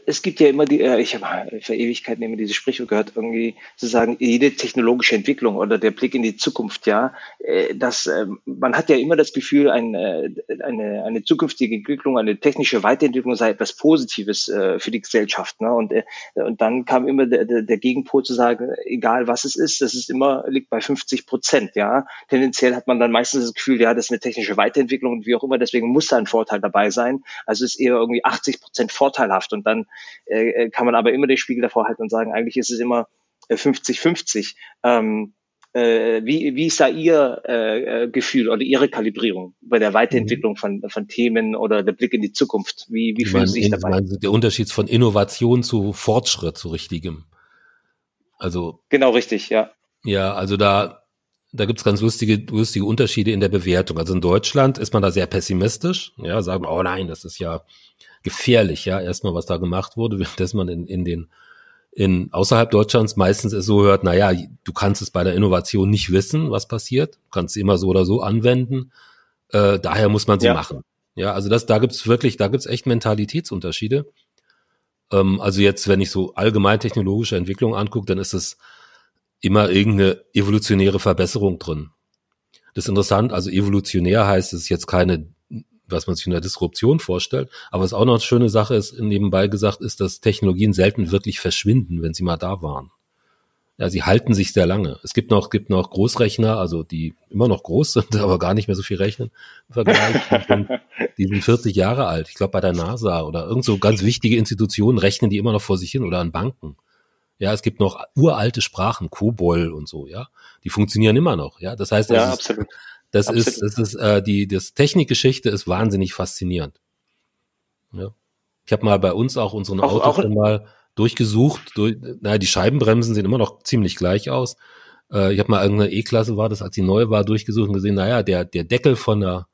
es gibt ja immer die, äh, ich habe für Ewigkeiten immer dieses Sprichwort gehört, irgendwie zu sagen, jede technologische Entwicklung oder der Blick in die Zukunft, ja, äh, dass äh, man hat ja immer das Gefühl, ein, eine, eine zukünftige Entwicklung, eine technische Weiterentwicklung sei etwas Positives für die Gesellschaft. Ne? Und, und dann kam immer der, der Gegenpol zu sagen, egal was es ist, das ist immer, liegt bei 50 Prozent, ja. Tendenziell hat man dann meistens das Gefühl, ja, das ist eine technische Weiterentwicklung und wie auch immer, deswegen muss da ein Vorteil dabei sein. Also ist eher irgendwie 80 Prozent vorteilhaft und dann äh, äh, kann man aber immer den Spiegel davor halten und sagen, eigentlich ist es immer 50-50. Äh, ähm, äh, wie, wie ist da Ihr äh, äh, Gefühl oder Ihre Kalibrierung bei der Weiterentwicklung von, von Themen oder der Blick in die Zukunft? Wie, wie fühlen Sie sich dabei? Meinen, der Unterschied von Innovation zu Fortschritt, zu richtigem. Also genau richtig, ja. Ja, also da da gibt's ganz lustige lustige Unterschiede in der Bewertung. Also in Deutschland ist man da sehr pessimistisch, ja, sagen, oh nein, das ist ja gefährlich, ja, erstmal, was da gemacht wurde, dass man in, in den in außerhalb Deutschlands meistens es so hört, na ja, du kannst es bei der Innovation nicht wissen, was passiert, du kannst es immer so oder so anwenden, äh, daher muss man sie ja. machen. Ja, also das, da gibt's wirklich, da gibt's echt Mentalitätsunterschiede. Ähm, also jetzt, wenn ich so allgemein technologische Entwicklung angucke, dann ist es immer irgendeine evolutionäre Verbesserung drin. Das ist interessant, also evolutionär heißt es jetzt keine was man sich in der Disruption vorstellt. Aber was auch noch eine schöne Sache ist, nebenbei gesagt, ist, dass Technologien selten wirklich verschwinden, wenn sie mal da waren. Ja, sie halten sich sehr lange. Es gibt noch, gibt noch Großrechner, also die immer noch groß sind, aber gar nicht mehr so viel rechnen im Vergleich. Die sind, die sind 40 Jahre alt. Ich glaube, bei der NASA oder irgend so ganz wichtige Institutionen rechnen die immer noch vor sich hin oder an Banken. Ja, es gibt noch uralte Sprachen, Kobol und so, ja. Die funktionieren immer noch, ja. Das heißt, Ja, ist, absolut. Das Absolut. ist, das ist, äh, die, das Technikgeschichte ist wahnsinnig faszinierend. Ja. Ich habe mal bei uns auch unseren Auch- Autos auch- mal durchgesucht. Durch, naja, die Scheibenbremsen sehen immer noch ziemlich gleich aus. Äh, ich habe mal irgendeine E-Klasse war das, als die neu war, durchgesucht und gesehen, naja, der, der Deckel von der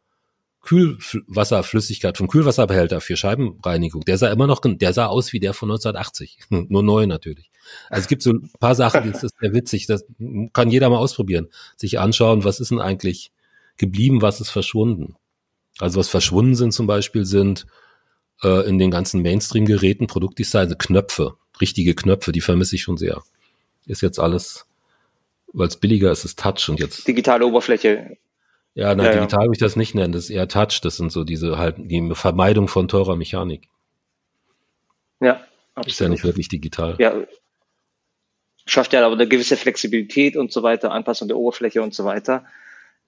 Kühlwasserflüssigkeit, vom Kühlwasserbehälter für Scheibenreinigung, der sah immer noch, der sah aus wie der von 1980. Nur neu natürlich. Also es gibt so ein paar Sachen, die- das ist sehr witzig. Das kann jeder mal ausprobieren. Sich anschauen, was ist denn eigentlich geblieben, was ist verschwunden. Also was verschwunden sind zum Beispiel sind äh, in den ganzen Mainstream-Geräten, Produktdesign, Knöpfe, richtige Knöpfe, die vermisse ich schon sehr. Ist jetzt alles, weil es billiger ist, ist Touch und jetzt Digitale Oberfläche. ja, na, Ja, ja. digital würde ich das nicht nennen, das ist eher Touch, das sind so diese halt, die Vermeidung von teurer Mechanik. Ja, Ist ja nicht wirklich digital. Ja, schafft ja aber eine gewisse Flexibilität und so weiter, Anpassung der Oberfläche und so weiter.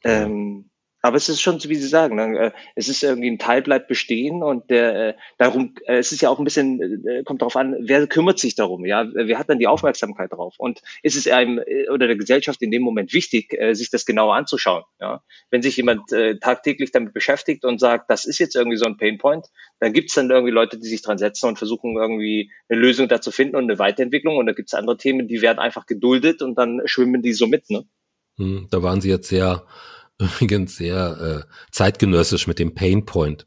Ähm, aber es ist schon, so, wie Sie sagen, ne, äh, es ist irgendwie ein Teil bleibt bestehen und der, äh, darum, äh, es ist ja auch ein bisschen, kommt darauf an, wer kümmert sich darum, ja, wer hat dann die Aufmerksamkeit drauf und ist es einem oder der Gesellschaft in dem Moment wichtig, sich das genauer anzuschauen, ja. Wenn sich jemand tagtäglich damit beschäftigt und sagt, das ist jetzt irgendwie so ein Painpoint, dann gibt es dann irgendwie Leute, die sich dran setzen und versuchen irgendwie eine Lösung da zu finden und eine Weiterentwicklung und da gibt es andere Themen, die werden einfach geduldet und dann schwimmen die so mit, ne? Hm, da waren sie jetzt sehr, übrigens sehr äh, zeitgenössisch mit dem Pain Point.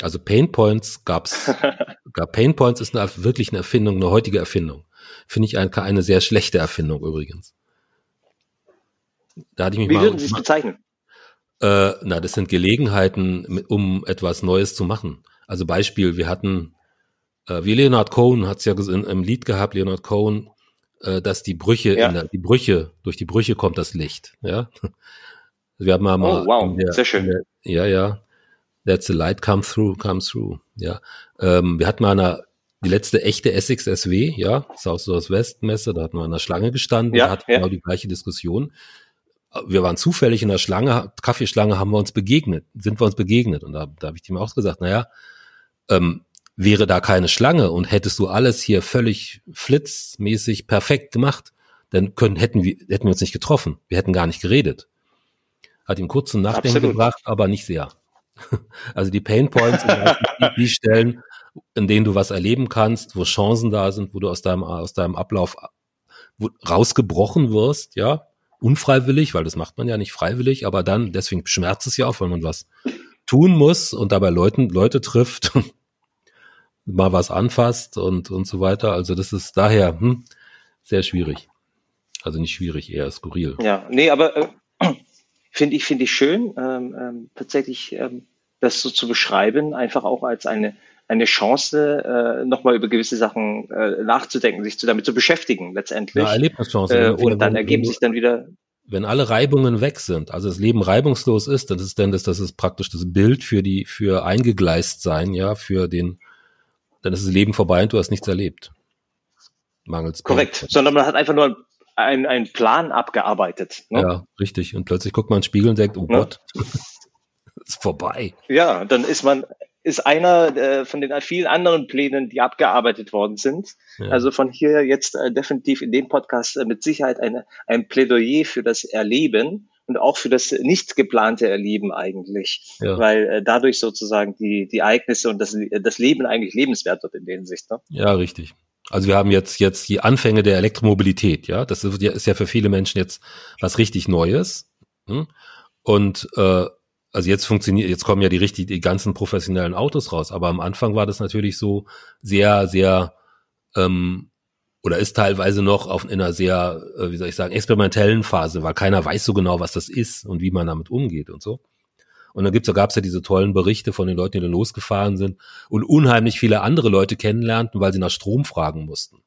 Also Pain Points gab's, gab Pain Points ist eine, wirklich eine Erfindung, eine heutige Erfindung. Finde ich eine, eine sehr schlechte Erfindung übrigens. Da hatte ich mich Wie mal, würden Sie es bezeichnen? Äh, na, das sind Gelegenheiten, um etwas Neues zu machen. Also Beispiel, wir hatten, äh, wie Leonard Cohen hat es ja im Lied gehabt, Leonard Cohen, äh, dass die Brüche, Ja. in der, die Brüche, durch die Brüche kommt das Licht. Ja, wir haben mal Oh, wow, in der, sehr schön. In der, ja, ja, that's the light come through, comes through. Ja, ähm, wir hatten mal eine, die letzte echte Essex SW, ja, South South West Messe, da hatten wir an der Schlange gestanden, Ja, da hatten ja. genau die gleiche Diskussion wir waren zufällig in der Schlange, Kaffeeschlange haben wir uns begegnet, sind wir uns begegnet. Und da, da habe ich ihm auch gesagt, naja, ähm, wäre da keine Schlange und hättest du alles hier völlig flitzmäßig perfekt gemacht, dann können, hätten, wir, hätten wir uns nicht getroffen. Wir hätten gar nicht geredet. Hat ihm kurz zum Nachdenken Absolut. gebracht, aber nicht sehr. Also die Pain Points sind meistens die, Stellen, in denen du was erleben kannst, wo Chancen da sind, wo du aus deinem, aus deinem Ablauf rausgebrochen wirst, ja, unfreiwillig, weil das macht man ja nicht freiwillig, aber dann, deswegen schmerzt es ja auch, wenn man was tun muss und dabei Leuten, Leute trifft, mal was anfasst und, und so weiter. Also das ist daher hm, sehr schwierig. Also nicht schwierig, eher skurril. Ja, nee, aber äh, finde ich, finde ich schön, ähm, ähm, tatsächlich ähm, das so zu beschreiben, einfach auch als eine, eine Chance, äh, nochmal über gewisse Sachen äh, nachzudenken, sich zu, damit zu beschäftigen letztendlich. Ja, Erlebnischance. äh, und dann ergeben sich dann wieder, wenn alle Reibungen weg sind, also das Leben reibungslos ist, dann ist dann das, das ist praktisch das Bild für die, für eingegleist sein, ja, für den, dann ist das Leben vorbei und du hast nichts erlebt. Mangels korrekt, sondern man hat einfach nur einen, einen Plan abgearbeitet. Ne? Ja, richtig. Und plötzlich guckt man in den Spiegel und denkt, oh Ne? Gott, ist vorbei. Ja, dann ist man, ist einer äh, von den vielen anderen Plänen, die abgearbeitet worden sind. Ja. Also von hier jetzt äh, definitiv in dem Podcast äh, mit Sicherheit eine, ein Plädoyer für das Erleben und auch für das nicht geplante Erleben eigentlich, Ja. weil äh, dadurch sozusagen die, die Ereignisse und das, das Leben eigentlich lebenswert wird in der Hinsicht. Ne? Ja, richtig. Also wir haben jetzt jetzt die Anfänge der Elektromobilität, ja. Das ist ja, ist ja für viele Menschen jetzt was richtig Neues. Hm? Und äh, also jetzt funktioniert, jetzt kommen ja die richtig die ganzen professionellen Autos raus. Aber am Anfang war das natürlich so sehr, sehr ähm, oder ist teilweise noch auf in einer sehr, äh, wie soll ich sagen, experimentellen Phase, weil keiner weiß so genau, was das ist und wie man damit umgeht und so. Und dann gibt's, da gab's ja diese tollen Berichte von den Leuten, die da losgefahren sind und unheimlich viele andere Leute kennenlernten, weil sie nach Strom fragen mussten.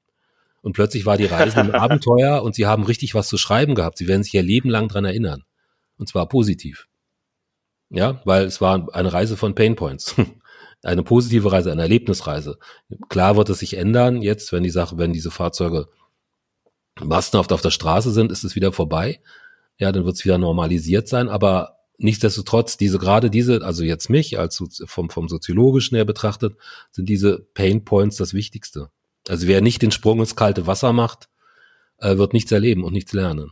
Und plötzlich war die Reise ein Abenteuer und sie haben richtig was zu schreiben gehabt. Sie werden sich ihr Leben lang dran erinnern. Und zwar positiv. Ja, weil es war eine Reise von Pain Points. Eine positive Reise, eine Erlebnisreise. Klar wird es sich ändern jetzt, wenn die Sache, wenn diese Fahrzeuge massenhaft auf der Straße sind, ist es wieder vorbei. Ja, dann wird es wieder normalisiert sein, aber nichtsdestotrotz, diese, gerade diese, also jetzt mich als vom, vom soziologischen her betrachtet, sind diese Pain Points das Wichtigste. Also wer nicht den Sprung ins kalte Wasser macht, äh, wird nichts erleben und nichts lernen.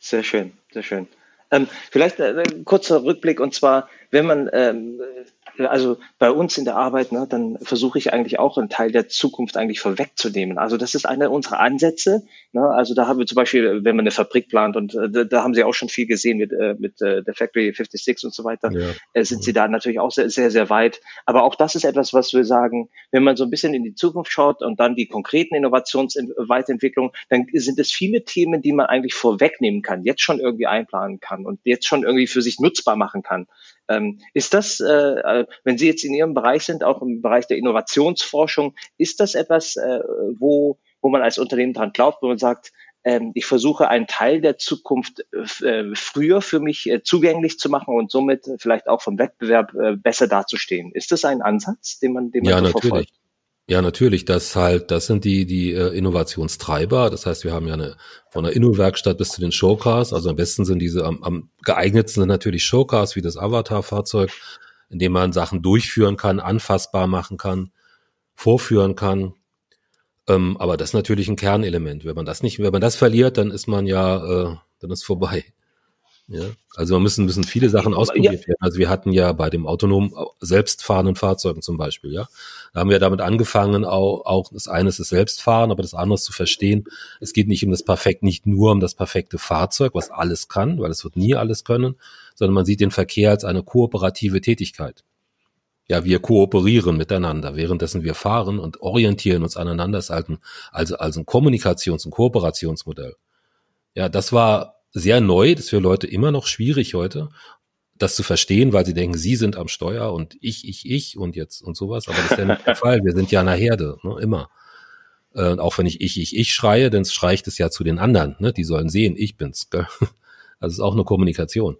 Sehr schön, sehr schön. Ähm, vielleicht äh, ein kurzer Rückblick und zwar, wenn man ähm, also bei uns in der Arbeit, ne, dann versuche ich eigentlich auch einen Teil der Zukunft eigentlich vorwegzunehmen. Also das ist einer unserer Ansätze. Ne? Also da haben wir zum Beispiel, wenn man eine Fabrik plant und äh, da, haben Sie auch schon viel gesehen mit, äh, mit äh, der Factory 56 und so weiter, ja. äh, sind Sie da natürlich auch sehr, sehr, sehr weit. Aber auch das ist etwas, was wir sagen, wenn man so ein bisschen in die Zukunft schaut und dann die konkreten Innovationsweiterentwicklungen, dann sind es viele Themen, die man eigentlich vorwegnehmen kann, jetzt schon irgendwie einplanen kann und jetzt schon irgendwie für sich nutzbar machen kann. Ähm, ist das, äh, äh, wenn Sie jetzt in Ihrem Bereich sind, auch im Bereich der Innovationsforschung, ist das etwas, äh, wo, wo man als Unternehmen dran glaubt, wo man sagt, ähm, ich versuche einen Teil der Zukunft äh, früher für mich äh, zugänglich zu machen und somit vielleicht auch vom Wettbewerb äh, besser dazustehen. Ist das ein Ansatz, den man, den man ja, so natürlich. verfolgt? Ja, natürlich. Das halt, das sind die die äh, Innovationstreiber. Das heißt, wir haben ja eine von der Inno-Werkstatt bis zu den Showcars. Also am besten sind diese am, am geeignetsten sind natürlich Showcars wie das Avatar-Fahrzeug, in dem man Sachen durchführen kann, anfassbar machen kann, vorführen kann. Ähm, aber das ist natürlich ein Kernelement. Wenn man das nicht, wenn man das verliert, dann ist man ja, äh, dann ist vorbei. Ja, also man müssen, müssen viele Sachen ausprobiert ja. werden. Also wir hatten ja bei dem autonom selbstfahrenden Fahrzeugen zum Beispiel, ja. Da haben wir damit angefangen, auch, auch das eine ist das Selbstfahren, aber das andere ist zu verstehen. Es geht nicht um das perfekt, nicht nur um das perfekte Fahrzeug, was alles kann, weil es wird nie alles können, sondern man sieht den Verkehr als eine kooperative Tätigkeit. Ja, wir kooperieren miteinander, währenddessen wir fahren und orientieren uns aneinander, ist halt ein, also, also ein Kommunikations- und Kooperationsmodell. Ja, das war sehr neu, das ist für Leute immer noch schwierig heute, das zu verstehen, weil sie denken, sie sind am Steuer und ich, ich, ich und jetzt und sowas. Aber das ist ja nicht der Fall. Wir sind ja eine Herde, ne, immer. Äh, und auch wenn ich ich, ich, ich schreie, dann schreie es ja zu den anderen. Ne? Die sollen sehen, ich bin's. Gell? Also es ist auch eine Kommunikation.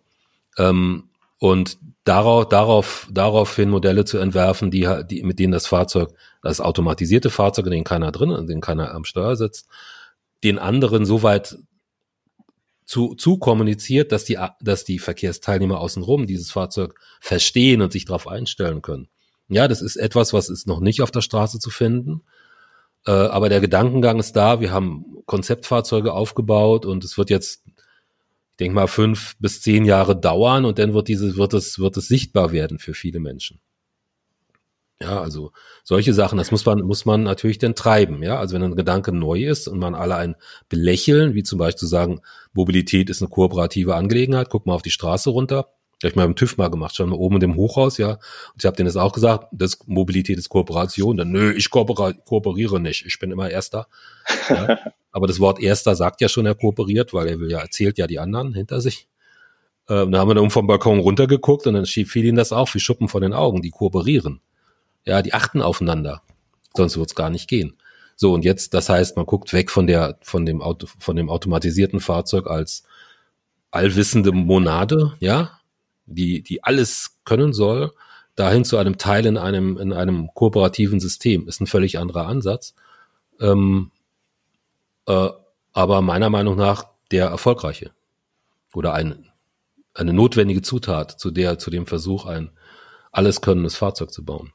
Ähm, und darauf, darauf, daraufhin Modelle zu entwerfen, die, die, mit denen das Fahrzeug, das automatisierte Fahrzeug, in dem keiner drin, in dem keiner am Steuer sitzt, den anderen so weit zu, zu kommuniziert, dass die, dass die Verkehrsteilnehmer außenrum dieses Fahrzeug verstehen und sich darauf einstellen können. Ja, das ist etwas, was ist noch nicht auf der Straße zu finden. Äh, aber der Gedankengang ist da. Wir haben Konzeptfahrzeuge aufgebaut und es wird jetzt, ich denke mal, fünf bis zehn Jahre dauern und dann wird diese, wird es, wird es sichtbar werden für viele Menschen. Ja, also solche Sachen, das muss man, muss man natürlich dann treiben. Ja, also wenn ein Gedanke neu ist und man alle ein belächeln, wie zum Beispiel zu sagen, Mobilität ist eine kooperative Angelegenheit, guck mal auf die Straße runter. Das hab ich mal im TÜV mal gemacht, schon mal oben in dem Hochhaus, ja. Und ich habe denen das auch gesagt, das Mobilität ist Kooperation. Dann, nö, ich kooperiere, kooperiere nicht, ich bin immer Erster. Ja. Aber das Wort Erster sagt ja schon, er kooperiert, weil er will ja, erzählt ja die anderen hinter sich. Ähm, da haben wir dann vom Balkon runtergeguckt und dann fiel ihnen das auch wie Schuppen von den Augen, die kooperieren. Ja, die achten aufeinander. Sonst wird's gar nicht gehen. So, und jetzt, das heißt, man guckt weg von der, von dem Auto, von dem automatisierten Fahrzeug als allwissende Monade, ja, die, die alles können soll, dahin zu einem Teil in einem, in einem kooperativen System. Ist ein völlig anderer Ansatz. Ähm, äh, aber meiner Meinung nach der erfolgreiche. Oder ein, eine notwendige Zutat zu der, zu dem Versuch, ein alles könnendes Fahrzeug zu bauen.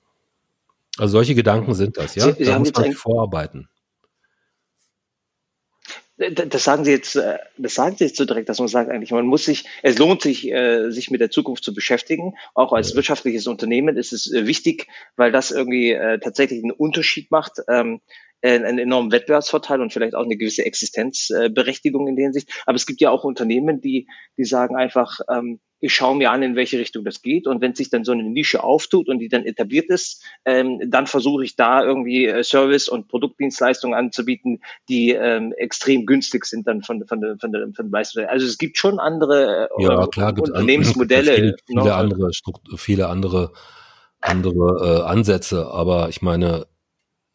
Also solche Gedanken sind das, ja. Sie, Sie da muss man vorarbeiten. Das sagen Sie jetzt, äh, das sagen Sie jetzt so direkt, dass man sagt eigentlich, man muss sich, es lohnt sich, äh, sich mit der Zukunft zu beschäftigen. Auch als ja. wirtschaftliches Unternehmen ist es äh, wichtig, weil das irgendwie tatsächlich einen Unterschied macht. Ähm, einen enormen Wettbewerbsvorteil und vielleicht auch eine gewisse Existenzberechtigung in der Hinsicht. Aber es gibt ja auch Unternehmen, die, die sagen einfach, ähm, ich schaue mir an, in welche Richtung das geht. Und wenn sich dann so eine Nische auftut und die dann etabliert ist, ähm, dann versuche ich da irgendwie äh, Service und Produktdienstleistungen anzubieten, die ähm, extrem günstig sind dann von, von, von, von, der, von Leistung. Also es gibt schon andere äh, ja, klar, Unternehmensmodelle. Viele, viele andere, viele andere, andere äh, Ansätze. Aber ich meine,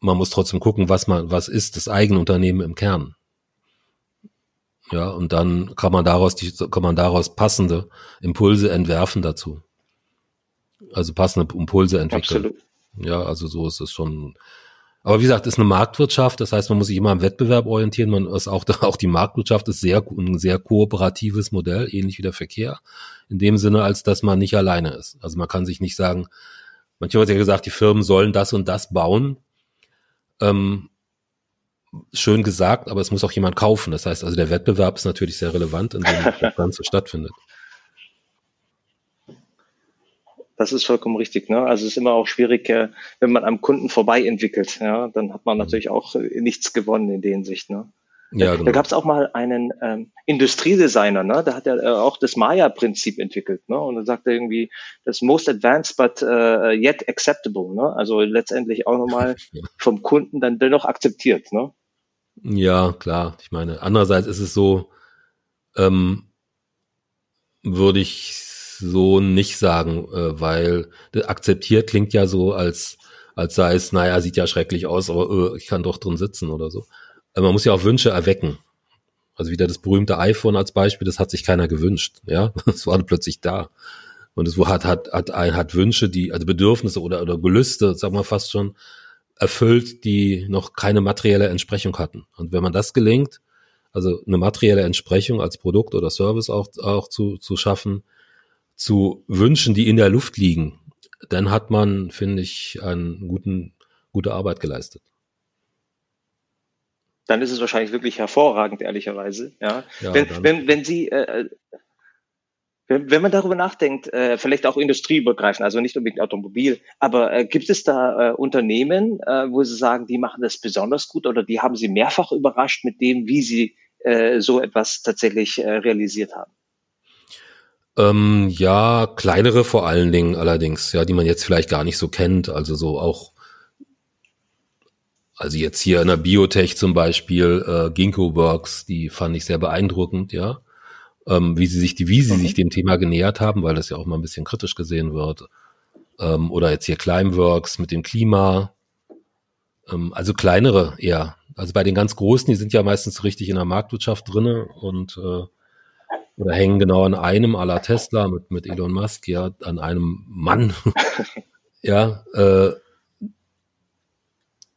man muss trotzdem gucken, was man, was ist das eigene Unternehmen im Kern. Ja, und dann kann man daraus die, kann man daraus passende Impulse entwerfen dazu. Also passende Impulse entwickeln. Absolut. Ja, also so ist es schon. Aber wie gesagt, ist eine Marktwirtschaft, das heißt, man muss sich immer am Wettbewerb orientieren. Man ist auch, auch die Marktwirtschaft ist sehr, ein sehr kooperatives Modell, ähnlich wie der Verkehr. In dem Sinne, als dass man nicht alleine ist. Also man kann sich nicht sagen, manchmal wird ja gesagt, die Firmen sollen das und das bauen. Ähm, schön gesagt, aber es muss auch jemand kaufen. Das heißt also, der Wettbewerb ist natürlich sehr relevant, in dem das Ganze stattfindet. Das ist vollkommen richtig. Ne? Also es ist immer auch schwierig, äh, wenn man am Kunden vorbei entwickelt. Ja, dann hat man mhm. natürlich auch äh, nichts gewonnen in der Hinsicht. Ne? Ja, genau. Da gab es auch mal einen ähm, Industriedesigner, ne? da hat er äh, auch das Maya-Prinzip entwickelt. Ne? Und er sagte irgendwie, das most advanced but uh, yet acceptable. Ne? Also letztendlich auch nochmal vom Kunden dann dennoch akzeptiert. Ne? Ja, klar. Ich meine, andererseits ist es so, ähm, würde ich so nicht sagen, äh, weil akzeptiert klingt ja so, als, als sei es, naja, sieht ja schrecklich aus, aber äh, ich kann doch drin sitzen oder so. Man muss ja auch Wünsche erwecken. Also wieder das berühmte iPhone als Beispiel, das hat sich keiner gewünscht, ja. Es war plötzlich da. Und es hat, hat, hat, hat Wünsche, die, also Bedürfnisse oder, oder Gelüste, sagen wir fast schon, erfüllt, die noch keine materielle Entsprechung hatten. Und wenn man das gelingt, also eine materielle Entsprechung als Produkt oder Service auch, auch zu, zu schaffen, zu Wünschen, die in der Luft liegen, dann hat man, finde ich, einen guten, gute Arbeit geleistet. Dann ist es wahrscheinlich wirklich hervorragend, ehrlicherweise. Ja, ja wenn, wenn, wenn Sie, äh, wenn, wenn man darüber nachdenkt, äh, vielleicht auch industrieübergreifend, also nicht unbedingt Automobil, aber äh, gibt es da äh, Unternehmen, äh, wo Sie sagen, die machen das besonders gut oder die haben Sie mehrfach überrascht mit dem, wie Sie äh, so etwas tatsächlich äh, realisiert haben? Ähm, ja, kleinere vor allen Dingen allerdings, ja, die man jetzt vielleicht gar nicht so kennt. Also so auch, also jetzt hier in der Biotech zum Beispiel, äh, Ginkgo Works, die fand ich sehr beeindruckend, ja. Ähm, wie sie sich, die, wie sie okay. sich dem Thema genähert haben, weil das ja auch mal ein bisschen kritisch gesehen wird. Ähm, oder jetzt hier Climeworks mit dem Klima. Ähm, also kleinere eher. Also bei den ganz Großen, die sind ja meistens richtig in der Marktwirtschaft drinne und äh, oder hängen genau an einem aller Tesla mit, mit Elon Musk, ja, an einem Mann. ja, äh,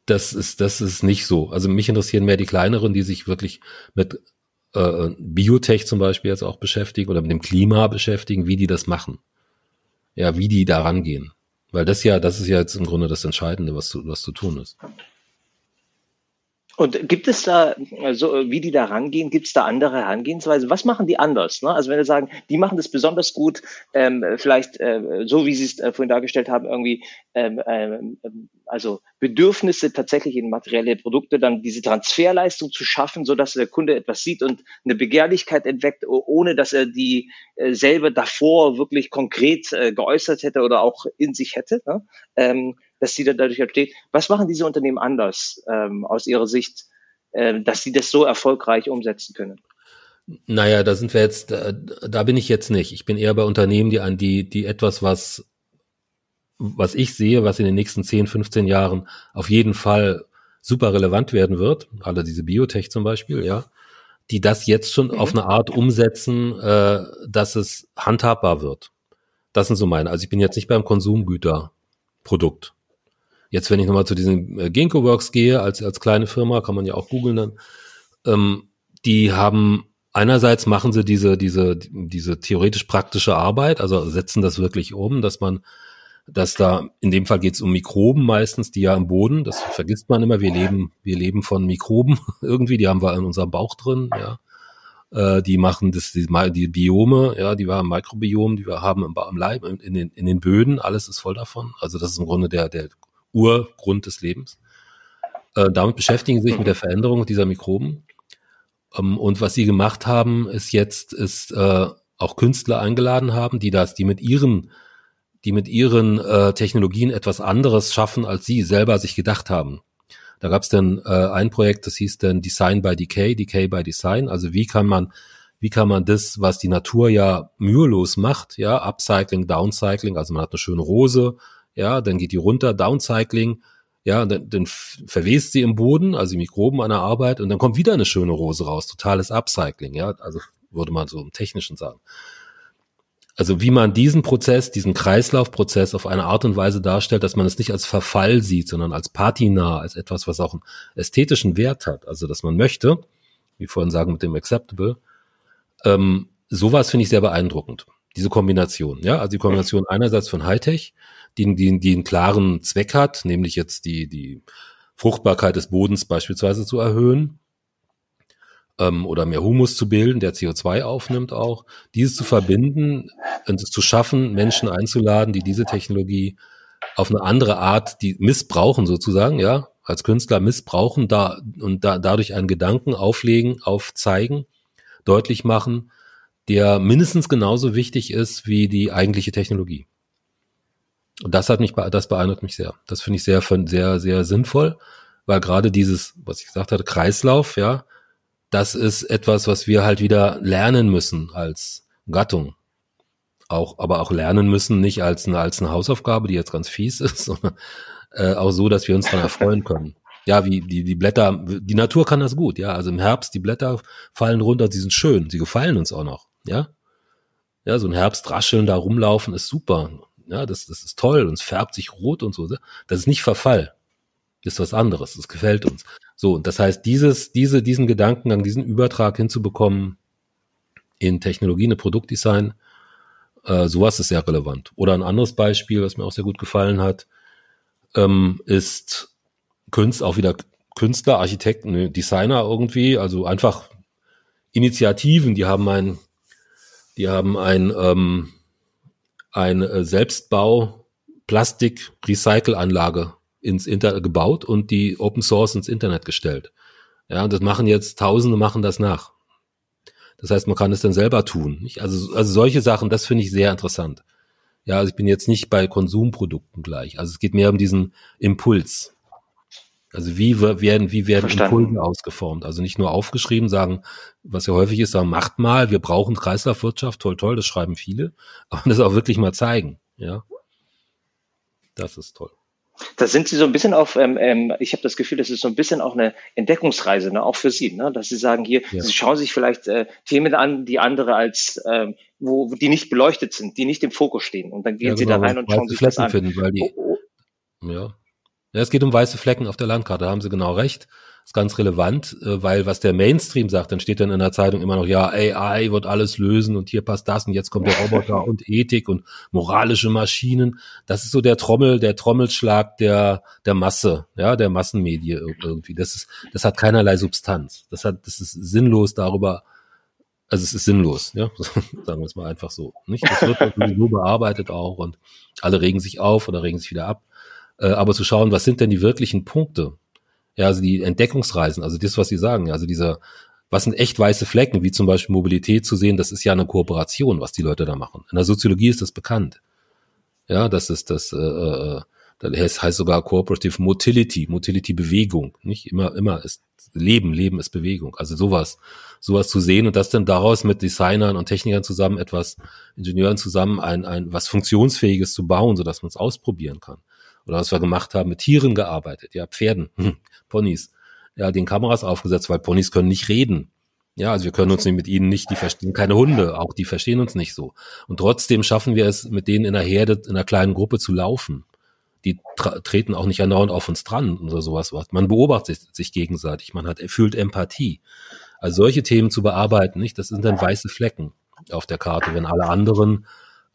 das ist, das ist nicht so. Also mich interessieren mehr die kleineren, die sich wirklich mit äh, Biotech zum Beispiel jetzt auch beschäftigen oder mit dem Klima beschäftigen, wie die das machen. Ja, wie die da rangehen. Weil das ja, das ist ja jetzt im Grunde das Entscheidende, was zu, was zu tun ist. Und gibt es da, also wie die da rangehen, gibt es da andere Herangehensweise? Was machen die anders? Ne? Also wenn wir sagen, die machen das besonders gut, ähm, vielleicht äh, so wie Sie es äh, vorhin dargestellt haben, irgendwie, ähm, ähm, also Bedürfnisse tatsächlich in materielle Produkte, dann diese Transferleistung zu schaffen, so dass der Kunde etwas sieht und eine Begehrlichkeit entweckt, ohne dass er die äh, selber davor wirklich konkret äh, geäußert hätte oder auch in sich hätte. Ne? Ähm, dass sie dann dadurch entsteht. Was machen diese Unternehmen anders ähm, aus Ihrer Sicht, äh, dass sie das so erfolgreich umsetzen können? Naja, da sind wir jetzt, da, da bin ich jetzt nicht. Ich bin eher bei Unternehmen, die an die, die etwas, was, was ich sehe, was in den nächsten 10, 15 Jahren auf jeden Fall super relevant werden wird, alle diese Biotech zum Beispiel, ja, die das jetzt schon mhm. auf eine Art umsetzen, äh, dass es handhabbar wird. Das sind so meine. Also ich bin jetzt nicht beim Konsumgüterprodukt. Jetzt, wenn ich nochmal zu diesen äh, Ginkgo Works gehe, als, als kleine Firma, kann man ja auch googeln dann, ähm, die haben einerseits machen sie diese, diese, diese theoretisch praktische Arbeit, also setzen das wirklich um, dass man, dass da, in dem Fall geht es um Mikroben meistens, die ja im Boden, das vergisst man immer, wir leben, wir leben von Mikroben irgendwie, die haben wir in unserem Bauch drin, ja. Äh, die machen das, die, die Biome, ja, die waren Mikrobiom, die wir haben im, im Leib, in den, in den Böden, alles ist voll davon. Also das ist im Grunde der, der Urgrund des Lebens. Äh, damit beschäftigen sie sich mit der Veränderung dieser Mikroben. Ähm, und was sie gemacht haben, ist jetzt, ist äh, auch Künstler eingeladen haben, die das, die mit ihren, die mit ihren äh, Technologien etwas anderes schaffen, als sie selber sich gedacht haben. Da gab es dann äh, ein Projekt, das hieß dann Design by Decay, Decay by Design. Also wie kann man wie kann man das, was die Natur ja mühelos macht, ja, Upcycling, Downcycling, also man hat eine schöne Rose, ja, dann geht die runter, Downcycling, ja, dann, dann verwest sie im Boden, also die Mikroben an der Arbeit und dann kommt wieder eine schöne Rose raus, totales Upcycling, ja, also würde man so im Technischen sagen. Also wie man diesen Prozess, diesen Kreislaufprozess auf eine Art und Weise darstellt, dass man es nicht als Verfall sieht, sondern als patina, als etwas, was auch einen ästhetischen Wert hat. Also dass man möchte, wie vorhin sagen mit dem Acceptable, ähm, sowas finde ich sehr beeindruckend. Diese Kombination, ja, also die Kombination einerseits von Hightech, die, die, die einen klaren Zweck hat, nämlich jetzt die, die Fruchtbarkeit des Bodens beispielsweise zu erhöhen, ähm, oder mehr Humus zu bilden, der CO2 aufnimmt auch, dieses zu verbinden und es zu schaffen, Menschen einzuladen, die diese Technologie auf eine andere Art, die missbrauchen sozusagen, ja, als Künstler missbrauchen da und da, dadurch einen Gedanken auflegen, aufzeigen, deutlich machen, der mindestens genauso wichtig ist wie die eigentliche Technologie. Und das hat mich, das beeindruckt mich sehr. Das finde ich sehr, sehr, sehr sinnvoll, weil gerade dieses, was ich gesagt hatte, Kreislauf, ja, das ist etwas, was wir halt wieder lernen müssen als Gattung. Auch, aber auch lernen müssen, nicht als eine, als eine Hausaufgabe, die jetzt ganz fies ist, sondern äh, auch so, dass wir uns daran erfreuen können. Ja, wie die, die Blätter, die Natur kann das gut, ja. Also im Herbst, die Blätter fallen runter, die sind schön, sie gefallen uns auch noch, ja. Ja, so ein Herbstrascheln, da rumlaufen ist super. Ja, das, das ist toll und es färbt sich rot und so. Das ist nicht Verfall. Das ist was anderes. Das gefällt uns. So, das heißt, dieses, diese, diesen Gedankengang, diesen Übertrag hinzubekommen in Technologie, eine Produktdesign, äh, sowas ist sehr relevant. Oder ein anderes Beispiel, was mir auch sehr gut gefallen hat, ähm, ist Kunst, auch wieder Künstler, Architekten, Designer irgendwie, also einfach Initiativen, die haben ein, die haben ein, ähm, ein äh, Selbstbau Plastik Recycle-Anlage ins Internet gebaut und die Open Source ins Internet gestellt. Ja, das machen jetzt Tausende machen das nach. Das heißt, man kann es dann selber tun. Also, also solche Sachen, das finde ich sehr interessant. Ja, also ich bin jetzt nicht bei Konsumprodukten gleich. Also es geht mehr um diesen Impuls. Also wie werden, wie werden Verstanden. Impulse ausgeformt? Also nicht nur aufgeschrieben, sagen, was ja häufig ist, sagen, macht mal, wir brauchen Kreislaufwirtschaft, toll, toll, das schreiben viele, aber das auch wirklich mal zeigen. Ja, das ist toll. Da sind Sie so ein bisschen auf, ähm, ähm, ich habe das Gefühl, das ist so ein bisschen auch eine Entdeckungsreise, ne, auch für Sie, ne, dass Sie sagen hier, ja. Sie schauen sich vielleicht äh, Themen an, die andere als, ähm, wo, die nicht beleuchtet sind, die nicht im Fokus stehen. Und dann gehen ja, Sie genau, da rein und schauen sich das an. Finden, weil die, oh, oh. Ja. Ja, es geht um weiße Flecken auf der Landkarte, da haben Sie genau recht ist ganz relevant, äh, weil was der Mainstream sagt, dann steht dann in der Zeitung immer noch, ja, AI wird alles lösen und hier passt das und jetzt kommt der Roboter und Ethik und moralische Maschinen. Das ist so der Trommel, der Trommelschlag der, der Masse, ja, der Massenmedien irgendwie. Das ist, das hat keinerlei Substanz. Das hat, das ist sinnlos darüber, also es ist sinnlos, ja, sagen wir es mal einfach so. Nicht? Das wird nur bearbeitet auch und alle regen sich auf oder regen sich wieder ab. Äh, aber zu schauen, was sind denn die wirklichen Punkte? Ja, also die Entdeckungsreisen, also das, was Sie sagen, also dieser, was sind echt weiße Flecken, wie zum Beispiel Mobilität zu sehen, das ist ja eine Kooperation, was die Leute da machen. In der Soziologie ist das bekannt. Ja, das ist das, äh, äh das heißt sogar Cooperative Motility, Motility Bewegung, nicht immer, immer ist Leben, Leben ist Bewegung. Also sowas, sowas zu sehen und das dann daraus mit Designern und Technikern zusammen etwas, Ingenieuren zusammen ein, ein was Funktionsfähiges zu bauen, sodass man es ausprobieren kann. Oder was wir gemacht haben, mit Tieren gearbeitet, ja, Pferden, hm, Ponys, ja, den Kameras aufgesetzt, weil Ponys können nicht reden. Ja, also wir können uns mit ihnen nicht, die verstehen keine Hunde, auch die verstehen uns nicht so. Und trotzdem schaffen wir es, mit denen in einer Herde, in einer kleinen Gruppe zu laufen. Die treten auch nicht andauernd auf uns dran oder sowas. Man beobachtet sich gegenseitig, man hat, fühlt Empathie. Also solche Themen zu bearbeiten, nicht? Das sind dann weiße Flecken auf der Karte, wenn alle anderen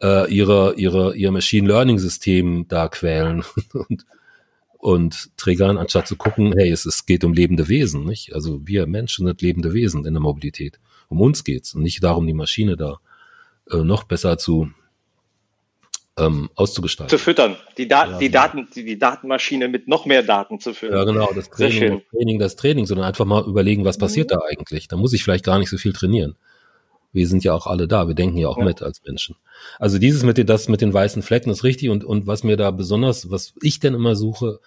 äh, ihre, ihre, ihr Machine Learning System da quälen und, und triggern, anstatt zu gucken, hey, es, es geht um lebende Wesen, nicht? Also wir Menschen sind lebende Wesen in der Mobilität. Um uns geht's und nicht darum, die Maschine da äh, noch besser zu ähm, auszugestalten. Zu füttern, die, da ja, die genau. Daten, die, die, Datenmaschine mit noch mehr Daten zu füttern. Ja, genau, das Training, das Training, das Training, sondern einfach mal überlegen, was passiert mhm. da eigentlich. Da muss ich vielleicht gar nicht so viel trainieren. Wir sind ja auch alle da, wir denken ja auch ja. mit als Menschen. Also dieses mit den, das mit den weißen Flecken ist richtig und, und was mir da besonders, was ich denn immer suche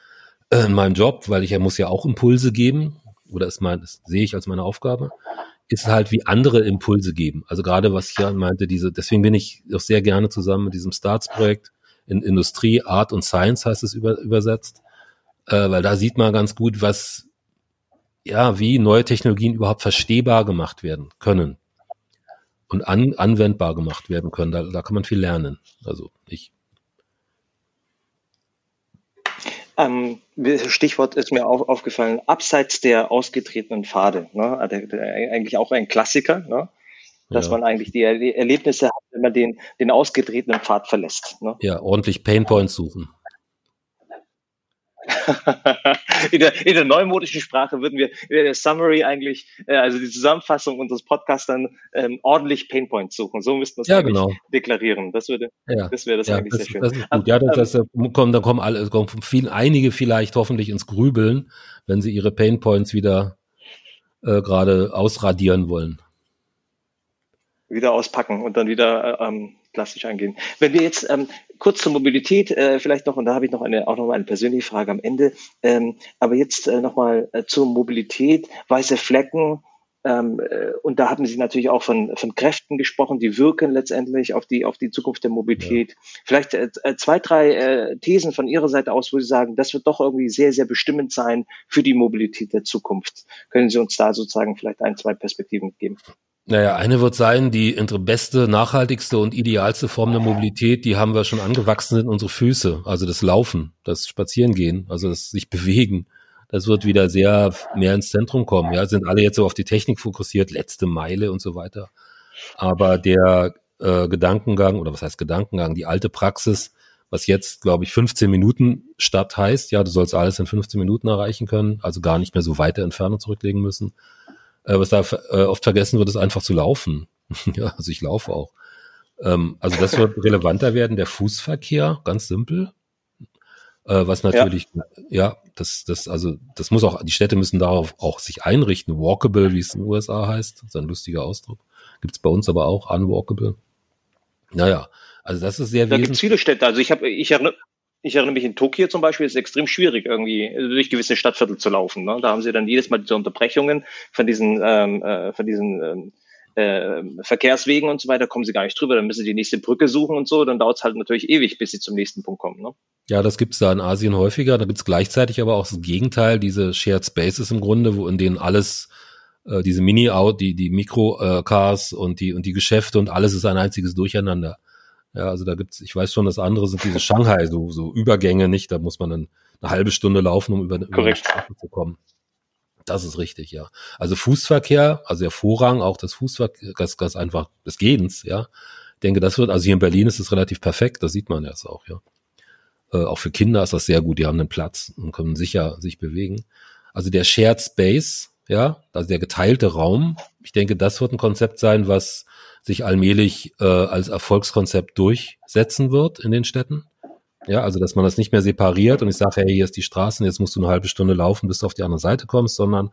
äh, in meinem Job, weil ich ja muss ja auch Impulse geben, oder ist mein, das sehe ich als meine Aufgabe, ist halt wie andere Impulse geben. Also gerade was ich ja meinte, diese, deswegen bin ich auch sehr gerne zusammen mit diesem Starts-Projekt in Industrie, Art und Science heißt es über, übersetzt, äh, weil da sieht man ganz gut, was, ja, wie neue Technologien überhaupt verstehbar gemacht werden können. Und an, anwendbar gemacht werden können. Da, da kann man viel lernen. Also ich. Ähm, Stichwort ist mir auf, aufgefallen, abseits der ausgetretenen Pfade, ne? Also, eigentlich auch ein Klassiker, ne? dass ja. man eigentlich die Erlebnisse hat, wenn man den, den ausgetretenen Pfad verlässt. Ne? Ja, ordentlich Painpoints suchen. in, der, in der neumodischen Sprache würden wir in der Summary eigentlich, äh, also die Zusammenfassung unseres Podcasts dann ähm, ordentlich Painpoints suchen. So müssten wir es ja, genau. deklarieren. Das würde, ja. das wäre das ja, eigentlich das, sehr schön. Das ist gut. Ja, das, das, ähm, kommen, dann kommen alle, kommen viel, einige vielleicht hoffentlich ins Grübeln, wenn sie ihre Painpoints wieder äh, gerade ausradieren wollen wieder auspacken und dann wieder äh, ähm, klassisch eingehen. Wenn wir jetzt ähm, kurz zur Mobilität äh, vielleicht noch, und da habe ich noch eine, auch noch mal eine persönliche Frage am Ende, ähm, aber jetzt äh, noch mal äh, zur Mobilität, weiße Flecken, ähm, äh, und da haben Sie natürlich auch von, von Kräften gesprochen, die wirken letztendlich auf die, auf die Zukunft der Mobilität. Ja. Vielleicht äh, zwei, drei äh, Thesen von Ihrer Seite aus, wo Sie sagen, das wird doch irgendwie sehr, sehr bestimmend sein für die Mobilität der Zukunft. Können Sie uns da sozusagen vielleicht ein, zwei Perspektiven geben? Naja, eine wird sein, die beste, nachhaltigste und idealste Form der Mobilität, die haben wir schon angewachsen sind, unsere Füße, also das Laufen, das Spazierengehen, also das sich bewegen. Das wird wieder sehr mehr ins Zentrum kommen. Ja, sind alle jetzt so auf die Technik fokussiert, letzte Meile und so weiter. Aber der äh, Gedankengang, oder was heißt Gedankengang, die alte Praxis, was jetzt, glaube ich, 15 Minuten statt heißt, ja, du sollst alles in 15 Minuten erreichen können, also gar nicht mehr so weite Entfernung zurücklegen müssen äh, was da äh, oft vergessen wird, ist einfach zu laufen. ja, also ich laufe auch. Ähm, also das wird relevanter werden, der Fußverkehr, ganz simpel. Äh, was natürlich, ja. ja, das, das, also, das muss auch, die Städte müssen darauf auch sich einrichten. Walkable, wie es in den USA heißt, das ist ein lustiger Ausdruck. Gibt's bei uns aber auch, unwalkable. Naja, also das ist sehr Da gibt es viele Städte. Also ich habe, ich erinnere, ich erinnere mich in Tokio zum Beispiel, ist es extrem schwierig, irgendwie durch gewisse Stadtviertel zu laufen. Ne? Da haben sie dann jedes Mal diese Unterbrechungen von diesen, ähm, äh, von diesen ähm, äh, Verkehrswegen und so weiter, kommen sie gar nicht drüber. Dann müssen sie die nächste Brücke suchen und so. Dann dauert es halt natürlich ewig, bis sie zum nächsten Punkt kommen. Ne? Ja, das gibt's da in Asien häufiger. Da gibt's gleichzeitig aber auch das Gegenteil, diese Shared Spaces im Grunde, wo in denen alles äh, diese Mini-Out, die, die Mikro-Cars äh, und die, und die Geschäfte und alles ist ein einziges Durcheinander. Ja, also da gibt's, ich weiß schon, das andere sind diese Shanghai, so, so Übergänge nicht, da muss man dann eine halbe Stunde laufen, um über, über die Straße zu kommen. Das ist richtig, ja. Also Fußverkehr, also der Vorrang auch des Fußverkehrs, das einfach des Gehens, ja. Ich denke, das wird, also hier in Berlin ist es relativ perfekt, das sieht man jetzt auch, ja. Äh, auch für Kinder ist das sehr gut, die haben einen Platz und können sicher sich bewegen. Also der Shared Space, ja, also der geteilte Raum, ich denke, das wird ein Konzept sein, was sich allmählich äh, als Erfolgskonzept durchsetzen wird in den Städten. Ja, also dass man das nicht mehr separiert und ich sage, hey, hier ist die Straße jetzt musst du eine halbe Stunde laufen, bis du auf die andere Seite kommst, sondern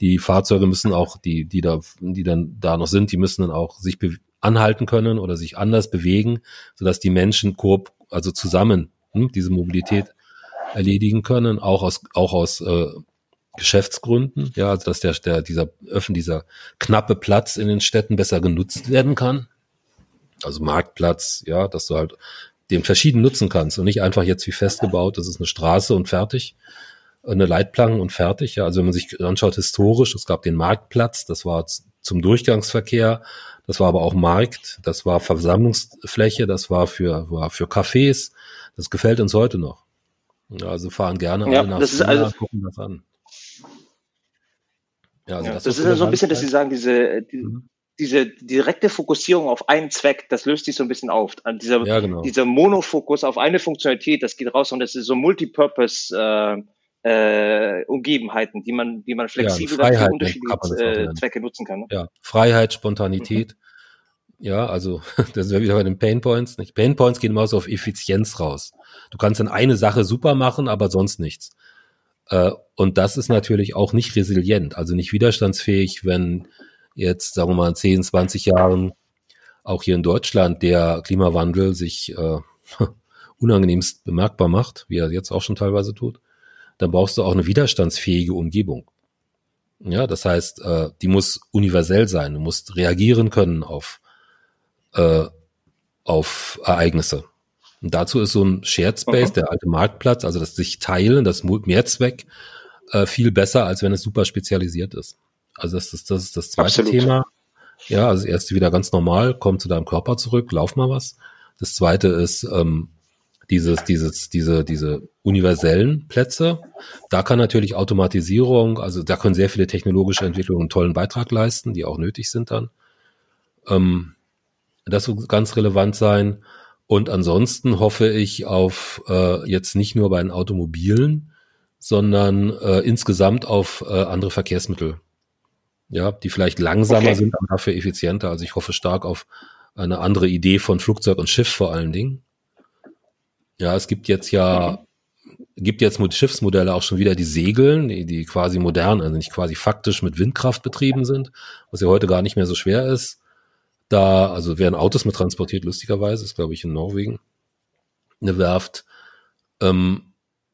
die Fahrzeuge müssen auch, die, die da, die dann da noch sind, die müssen dann auch sich anhalten können oder sich anders bewegen, sodass die Menschen koop, also zusammen hm, diese Mobilität erledigen können, auch aus, auch aus äh, Geschäftsgründen, ja, also dass der, der dieser öffn dieser knappe Platz in den Städten besser genutzt werden kann. Also Marktplatz, ja, dass du halt den verschieden nutzen kannst und nicht einfach jetzt wie festgebaut, das ist eine Straße und fertig, eine Leitplanken und fertig. Ja, also wenn man sich anschaut historisch, es gab den Marktplatz, das war zum Durchgangsverkehr, das war aber auch Markt, das war Versammlungsfläche, das war für war für Cafés, das gefällt uns heute noch. Ja, also fahren gerne ja, alle nach das ist also, gucken das an. Ja, also ja, das, das ist ja so ein bisschen, dass Sie sagen, diese, die, mhm. diese direkte Fokussierung auf einen Zweck, das löst sich so ein bisschen auf. An dieser, ja, genau. dieser Monofokus auf eine Funktionalität, das geht raus und das ist so Multipurpose äh, äh, Umgebenheiten, die man, die man flexibel ja, für unterschiedliche äh, Zwecke nutzen kann. Ne? Ja, Freiheit, Spontanität. Mhm. Ja, also das wäre wieder bei den Pain Points. Nicht? Pain Points gehen immer so auf Effizienz raus. Du kannst dann eine Sache super machen, aber sonst nichts. Äh, und das ist natürlich auch nicht resilient, also nicht widerstandsfähig, wenn jetzt, sagen wir mal, in 10, 20 Jahren auch hier in Deutschland der Klimawandel sich äh, unangenehmst bemerkbar macht, wie er jetzt auch schon teilweise tut, dann brauchst du auch eine widerstandsfähige Umgebung. Ja, das heißt, äh, die muss universell sein. Du musst reagieren können auf, äh, auf Ereignisse. Und dazu ist so ein Shared Space, mhm. der alte Marktplatz, also das sich teilen, das Mehrzweck, äh, viel besser, als wenn es super spezialisiert ist. Also das ist das, ist das zweite Absolut. Thema. Ja, also das erste wieder ganz normal, komm zu deinem Körper zurück, lauf mal was. Das zweite ist ähm, dieses, dieses, diese, diese universellen Plätze. Da kann natürlich Automatisierung, also da können sehr viele technologische Entwicklungen einen tollen Beitrag leisten, die auch nötig sind dann. Ähm, das wird ganz relevant sein. Und ansonsten hoffe ich auf äh, jetzt nicht nur bei den Automobilen, sondern äh, insgesamt auf äh, andere Verkehrsmittel. Ja, die vielleicht langsamer okay. sind, aber dafür effizienter. Also ich hoffe stark auf eine andere Idee von Flugzeug und Schiff vor allen Dingen. Ja, es gibt jetzt ja, gibt jetzt mit Schiffsmodelle auch schon wieder die Segeln, die, die quasi modern, also nicht quasi faktisch mit Windkraft betrieben sind, was ja heute gar nicht mehr so schwer ist. Da, also werden Autos mit transportiert, lustigerweise, ist glaube ich in Norwegen eine Werft. Ähm,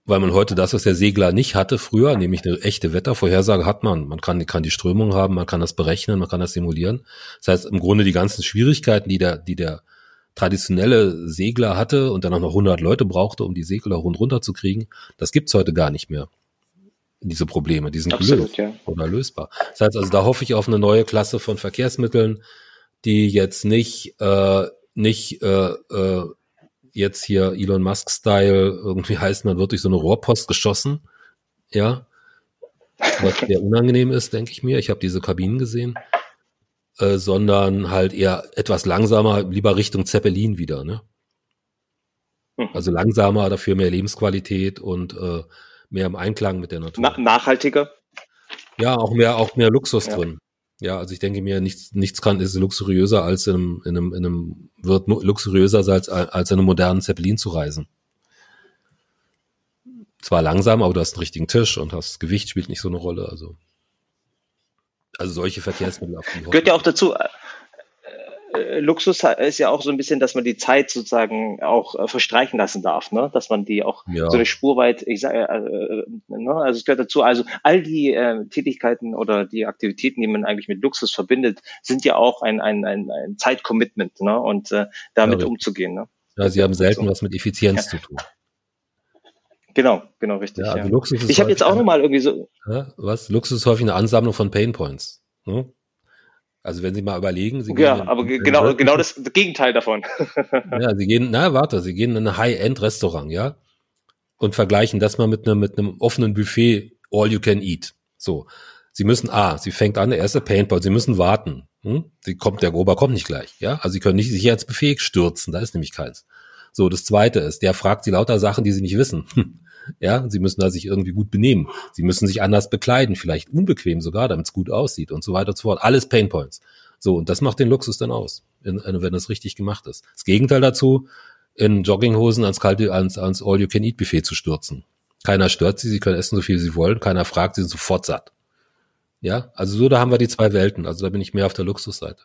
weil man heute das, was der Segler nicht hatte früher, nämlich eine echte Wettervorhersage hat man. Man kann, kann die Strömung haben, man kann das berechnen, man kann das simulieren. Das heißt, im Grunde die ganzen Schwierigkeiten, die der, die der traditionelle Segler hatte und dann auch noch 100 Leute brauchte, um die Segler rund runter zu kriegen, das gibt's heute gar nicht mehr. Diese Probleme, die sind Absolut, gelöst ja. oder lösbar. Das heißt also, da hoffe ich auf eine neue Klasse von Verkehrsmitteln, die jetzt nicht, äh, nicht äh, äh, jetzt hier Elon Musk-Style irgendwie heißt, man wird durch so eine Rohrpost geschossen. Ja. Was sehr unangenehm ist, denke ich mir. Ich habe diese Kabinen gesehen. Äh, sondern halt eher etwas langsamer, lieber Richtung Zeppelin wieder, ne? Hm. Also langsamer, dafür mehr Lebensqualität und äh, mehr im Einklang mit der Natur. Na, nachhaltiger? Ja, auch mehr, auch mehr Luxus ja. drin. Ja, also ich denke mir, nichts, nichts kann ist luxuriöser als in einem, in einem, in einem wird luxuriöser als, als in einem modernen Zeppelin zu reisen. Zwar langsam, aber du hast einen richtigen Tisch und das Gewicht spielt nicht so eine Rolle. Also, also solche Verkehrsmittel. Gehört ja auch dazu, Luxus ist ja auch so ein bisschen, dass man die Zeit sozusagen auch äh, verstreichen lassen darf, ne? dass man die auch ja. so eine Spur weit, ich sage, äh, äh, ne? also es gehört dazu, also all die äh, Tätigkeiten oder die Aktivitäten, die man eigentlich mit Luxus verbindet, sind ja auch ein, ein, ein, ein Zeitcommitment ne? und äh, damit ja, umzugehen. Ne? Ja, sie haben selten so. was mit Effizienz ja. zu tun. Genau, genau, richtig. Ja, also Luxus ist ich habe jetzt auch nochmal irgendwie so. was? Luxus ist häufig eine Ansammlung von Painpoints. Ne? Also wenn Sie mal überlegen, Sie gehen. Ja, aber genau, genau das Gegenteil davon. ja, Sie gehen, na, warte, Sie gehen in ein High-End-Restaurant, ja? Und vergleichen das mal mit einem, mit einem offenen Buffet, all you can eat. So. Sie müssen, ah, sie fängt an, der erste Paintball, Sie müssen warten. Hm? Sie kommt, der Grober kommt nicht gleich, ja? Also Sie können nicht sich ins Buffet stürzen, da ist nämlich keins. So, das zweite ist, der fragt Sie lauter Sachen, die Sie nicht wissen. Ja, sie müssen da sich irgendwie gut benehmen. Sie müssen sich anders bekleiden, vielleicht unbequem sogar, damit es gut aussieht und so weiter und so fort. Alles Painpoints. So, und das macht den Luxus dann aus, wenn es richtig gemacht ist. Das Gegenteil dazu, in Jogginghosen ans kalte, ans, ans All-You-Can-Eat-Buffet zu stürzen. Keiner stört sie, sie können essen, so viel sie wollen, keiner fragt, sie sind sofort satt. Ja, also so, da haben wir die zwei Welten. Also da bin ich mehr auf der Luxusseite.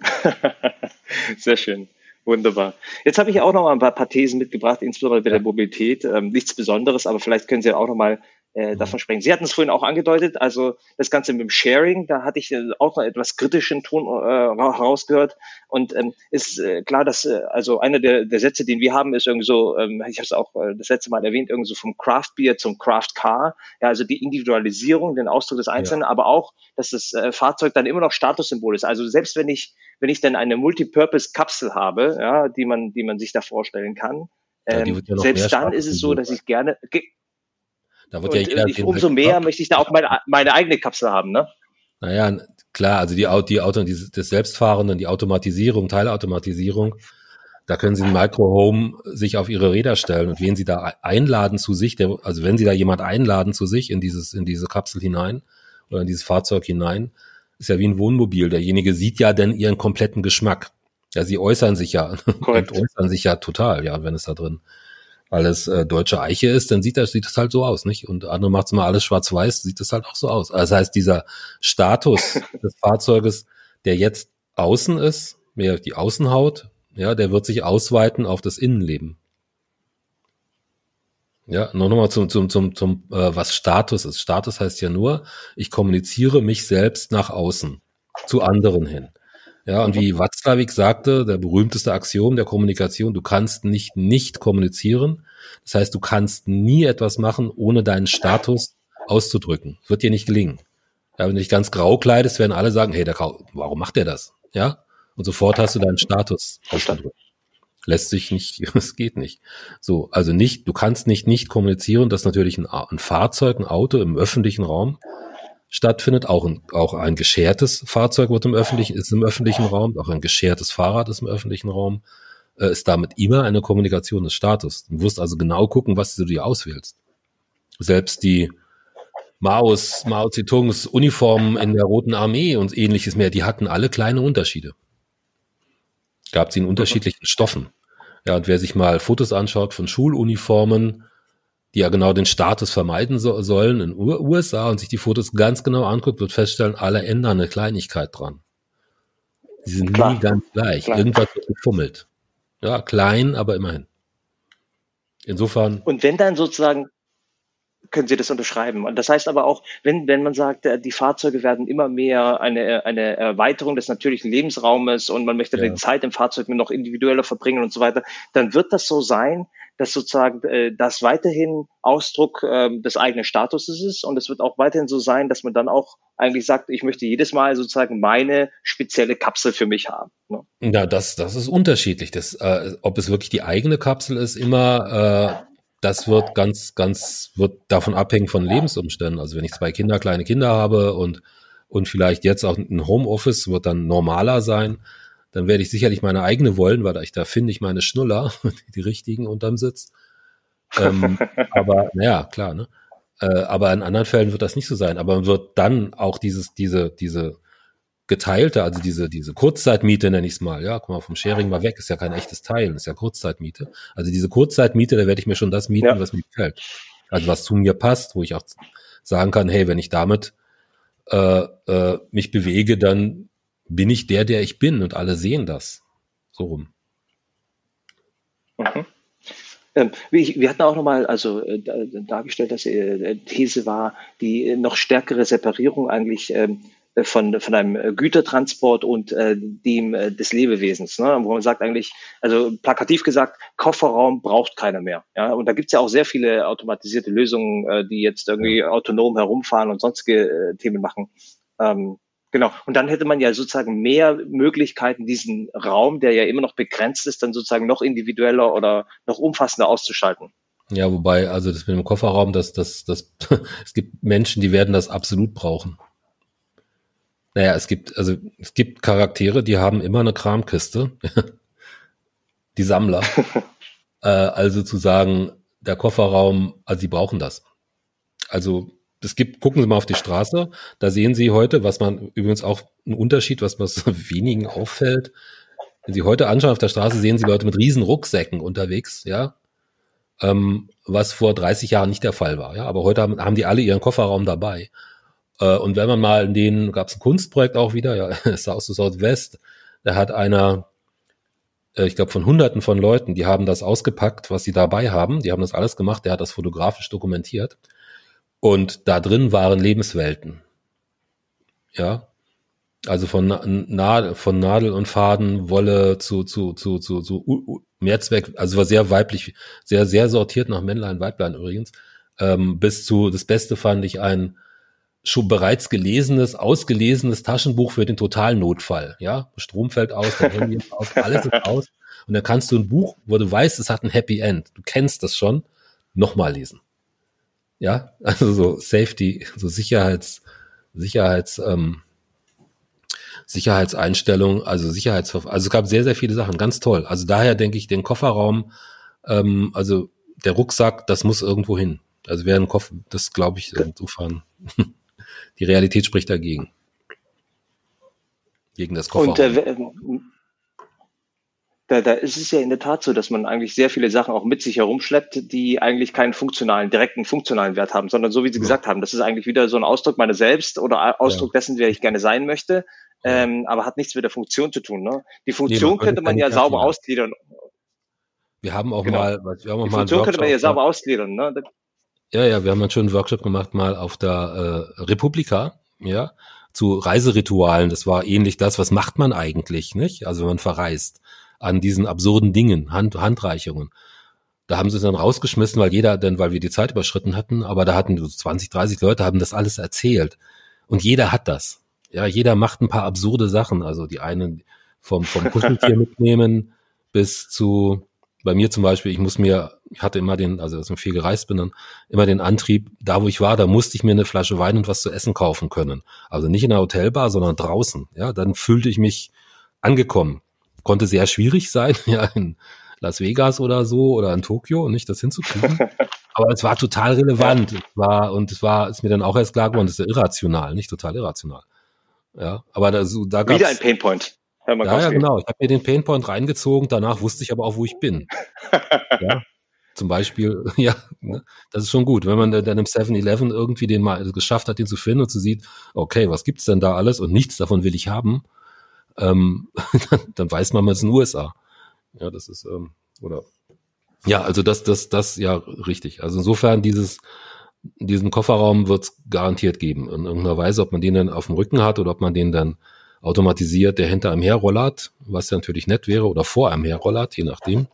Sehr schön. Wunderbar. Jetzt habe ich auch noch mal ein paar, paar Thesen mitgebracht, insbesondere bei der Mobilität. Ähm, nichts Besonderes, aber vielleicht können Sie auch noch mal äh, mhm. davon sprechen. Sie hatten es vorhin auch angedeutet, also das Ganze mit dem Sharing, da hatte ich äh, auch noch etwas kritischen Ton äh, herausgehört. Und ähm, ist äh, klar, dass äh, also einer der, der Sätze, den wir haben, ist irgendwie so, ähm, ich habe es auch äh, das letzte Mal erwähnt, irgendwie so vom Craft Beer zum Craft Car. Ja, also die Individualisierung, den Ausdruck des Einzelnen, ja. aber auch, dass das äh, Fahrzeug dann immer noch Statussymbol ist. Also selbst wenn ich wenn ich dann eine Multipurpose-Kapsel habe, ja, die man die man sich da vorstellen kann, ähm, ja, selbst dann ist es so, dass ich gerne da wird und, ja jeder ich, umso mehr Kopf. möchte ich da auch meine, meine eigene Kapsel haben, ne? Naja, klar, also die, die Auto, die, das Selbstfahrenden, die Automatisierung, Teilautomatisierung, da können Sie ein Micro-Home sich auf Ihre Räder stellen und wen Sie da einladen zu sich, der, also wenn Sie da jemand einladen zu sich in dieses, in diese Kapsel hinein oder in dieses Fahrzeug hinein, ist ja wie ein Wohnmobil. Derjenige sieht ja dann Ihren kompletten Geschmack. Ja, Sie äußern sich ja, äußern sich ja total, ja, wenn es da drin weil es äh, deutsche Eiche ist, dann sieht das, sieht das halt so aus, nicht? Und andere macht es mal alles schwarz-weiß, sieht das halt auch so aus. Also das heißt, dieser Status des Fahrzeuges, der jetzt außen ist, mehr die Außenhaut, ja, der wird sich ausweiten auf das Innenleben. Ja, nur nochmal zum, zum, zum, zum äh, was Status ist. Status heißt ja nur, ich kommuniziere mich selbst nach außen, zu anderen hin. Ja, und wie Watzlawick sagte, der berühmteste Axiom der Kommunikation, du kannst nicht nicht kommunizieren. Das heißt, du kannst nie etwas machen, ohne deinen Status auszudrücken. Wird dir nicht gelingen. Ja, wenn du dich ganz grau kleidest, werden alle sagen, hey, der Grau, warum macht der das? Ja? Und sofort hast du deinen Status. Lässt sich nicht, es geht nicht. So, also nicht, du kannst nicht nicht kommunizieren, dass natürlich ein, ein Fahrzeug, ein Auto im öffentlichen Raum stattfindet. Auch ein, auch ein geschertes Fahrzeug wird im öffentlichen, ist im öffentlichen Raum, auch ein geschertes Fahrrad ist im öffentlichen Raum, äh, ist damit immer eine Kommunikation des Status. Du wirst also genau gucken, was du dir auswählst. Selbst die Maos, Mao Zedongs Uniformen in der Roten Armee und ähnliches mehr, die hatten alle kleine Unterschiede. Gab sie in unterschiedlichen Stoffen. Ja, und wer sich mal Fotos anschaut von Schuluniformen, die ja genau den Status vermeiden so, sollen in USA und sich die Fotos ganz genau anguckt, wird feststellen, alle ändern eine Kleinigkeit dran. Die sind Klar. nie ganz gleich. Klar. Irgendwas wird gefummelt. Ja, klein, aber immerhin. Insofern. Und wenn dann sozusagen können Sie das unterschreiben. Und das heißt aber auch, wenn, wenn man sagt, äh, die Fahrzeuge werden immer mehr eine, eine Erweiterung des natürlichen Lebensraumes und man möchte ja. die Zeit im Fahrzeug noch individueller verbringen und so weiter, dann wird das so sein, dass sozusagen äh, das weiterhin Ausdruck äh, des eigenen Statuses ist und es wird auch weiterhin so sein, dass man dann auch eigentlich sagt, ich möchte jedes Mal sozusagen meine spezielle Kapsel für mich haben. Ne? Ja, das, das ist unterschiedlich. Das, äh, ob es wirklich die eigene Kapsel ist, immer äh, das wird ganz, ganz, wird davon abhängen von Lebensumständen. Also wenn ich zwei Kinder, kleine Kinder habe und, und vielleicht jetzt auch ein Homeoffice wird dann normaler sein, dann werde ich sicherlich meine eigene wollen, weil ich da finde ich meine Schnuller, die richtigen unterm Sitz. Ähm, aber naja, klar, ne? Äh, aber in anderen Fällen wird das nicht so sein. Aber man wird dann auch dieses, diese, diese geteilte, also diese, diese Kurzzeitmiete nenne ich es mal, ja, guck mal, vom Sharing mal weg, ist ja kein echtes Teilen, ist ja Kurzzeitmiete. Also diese Kurzzeitmiete, da werde ich mir schon das mieten, ja. was mir gefällt. Also was zu mir passt, wo ich auch sagen kann, hey, wenn ich damit äh, äh, mich bewege, dann bin ich der, der ich bin und alle sehen das. So rum. Mhm. Ähm, wir hatten auch nochmal also äh, dargestellt, dass äh, These war, die noch stärkere Separierung eigentlich ähm, äh, von, von einem äh, Gütertransport und äh, dem äh, des Lebewesens, ne? wo man sagt eigentlich, also plakativ gesagt, Kofferraum braucht keiner mehr. Ja? Und da gibt's ja auch sehr viele automatisierte Lösungen, äh, die jetzt irgendwie autonom herumfahren und sonstige äh, Themen machen. Genau. Und dann hätte man ja sozusagen mehr Möglichkeiten, diesen Raum, der ja immer noch begrenzt ist, dann sozusagen noch individueller oder noch umfassender auszuschalten. Ja, wobei, also das mit dem Kofferraum, das, das, das, es gibt Menschen, die werden das absolut brauchen. Naja, es gibt, also es gibt Charaktere, die haben immer eine Kramkiste. die Sammler. äh, also zu sagen, der Kofferraum, also sie brauchen das. Also es gibt, gucken Sie mal auf die Straße, da sehen Sie heute, was man übrigens auch ein Unterschied, was man so wenigen auffällt. Wenn Sie heute anschauen auf der Straße, sehen Sie Leute mit riesen Rucksäcken unterwegs, ja, ähm, was vor 30 Jahren nicht der Fall war, ja. Aber heute haben, haben die alle ihren Kofferraum dabei. Äh, und wenn man mal in denen, gab es ein Kunstprojekt auch wieder, ja, South to Southwest, da hat einer, äh, ich glaube von hunderten von Leuten, die haben das ausgepackt, was sie dabei haben, die haben das alles gemacht, der hat das fotografisch dokumentiert. Und da drin waren Lebenswelten. Ja. Also von, Nadel, von Nadel und Faden, Wolle zu, zu, zu, zu, zu Mehrzweck, also war sehr weiblich, sehr, sehr sortiert nach Männlein, Weiblein übrigens, ähm, bis zu, das Beste fand ich ein, schon bereits gelesenes, ausgelesenes Taschenbuch für den Totalnotfall. Ja, Strom fällt aus, dein Handy ist aus, alles ist aus. Und dann kannst du ein Buch, wo du weißt, es hat ein Happy End. Du kennst das schon, nochmal lesen. Ja, also so Safety, so Sicherheits, Sicherheits, ähm, Sicherheitseinstellung, also Sicherheitsverf also es gab sehr, sehr viele Sachen, ganz toll. Also daher denke ich, den Kofferraum, ähm, also der Rucksack, das muss irgendwo hin. Also wer einen Koffer, das glaube ich insofern. die Realität spricht dagegen. Gegen das Kofferraum. Und äh, da, da ist es ja in der Tat so, dass man eigentlich sehr viele Sachen auch mit sich herumschleppt, die eigentlich keinen funktionalen, direkten funktionalen Wert haben, sondern so wie Sie ja. gesagt haben, das ist eigentlich wieder so ein Ausdruck meiner selbst oder Ausdruck ja. dessen, wer ich gerne sein möchte, ähm, aber hat nichts mit der Funktion zu tun. Ne? Die Funktion nee, könnte man ja sauber ausgliedern. Wir haben auch genau. mal, wir haben auch die mal Funktion könnte man ja sauber ausgliedern. Ne? Ja, ja, wir haben schon einen Workshop gemacht mal auf der äh, Republika, ja, zu Reiseritualen. Das war ähnlich das, was macht man eigentlich, nicht? Also wenn man verreist an diesen absurden Dingen, Hand, Handreichungen. Da haben sie es dann rausgeschmissen, weil jeder, denn weil wir die Zeit überschritten hatten, aber da hatten so 20, 30 Leute haben das alles erzählt. Und jeder hat das. Ja, jeder macht ein paar absurde Sachen. Also die einen vom, vom Kuscheltier mitnehmen bis zu, bei mir zum Beispiel, ich muss mir, ich hatte immer den, also dass ich viel gereist bin, dann immer den Antrieb, da wo ich war, da musste ich mir eine Flasche Wein und was zu essen kaufen können. Also nicht in der Hotelbar, sondern draußen. Ja, dann fühlte ich mich angekommen. Konnte sehr schwierig sein, ja, in Las Vegas oder so oder in Tokio und nicht das hinzukriegen. Aber es war total relevant. Es war, und es war, ist mir dann auch erst klar geworden, das ist ja irrational, nicht total irrational. Ja, aber da, so, da gab's, Wieder ein Painpoint. Ja, ja, genau. Ich habe mir den Painpoint reingezogen, danach wusste ich aber auch, wo ich bin. ja. Zum Beispiel, ja, ne, das ist schon gut, wenn man dann im 7-Eleven irgendwie den mal geschafft hat, den zu finden und zu sieht, okay, was gibt's denn da alles und nichts davon will ich haben, ähm, dann, dann weiß man, man ist in den USA. Ja, das ist, ähm, oder ja, also das, das, das, ja, richtig. Also insofern dieses, diesen Kofferraum wird es garantiert geben. In irgendeiner Weise, ob man den dann auf dem Rücken hat oder ob man den dann automatisiert, der hinter einem herrollert, was ja natürlich nett wäre, oder vor einem herrollert, je nachdem.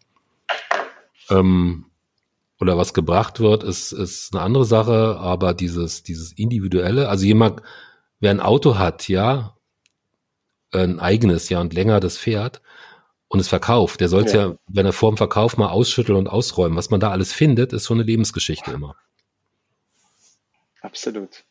Ähm, oder was gebracht wird, ist, ist eine andere Sache, aber dieses, dieses individuelle, also jemand, wer ein Auto hat, ja, ein eigenes, ja, und länger das fährt, und es verkauft. Der sollte ja. ja, wenn er vor dem Verkauf mal ausschütteln und ausräumen. Was man da alles findet, ist schon eine Lebensgeschichte immer. Absolut.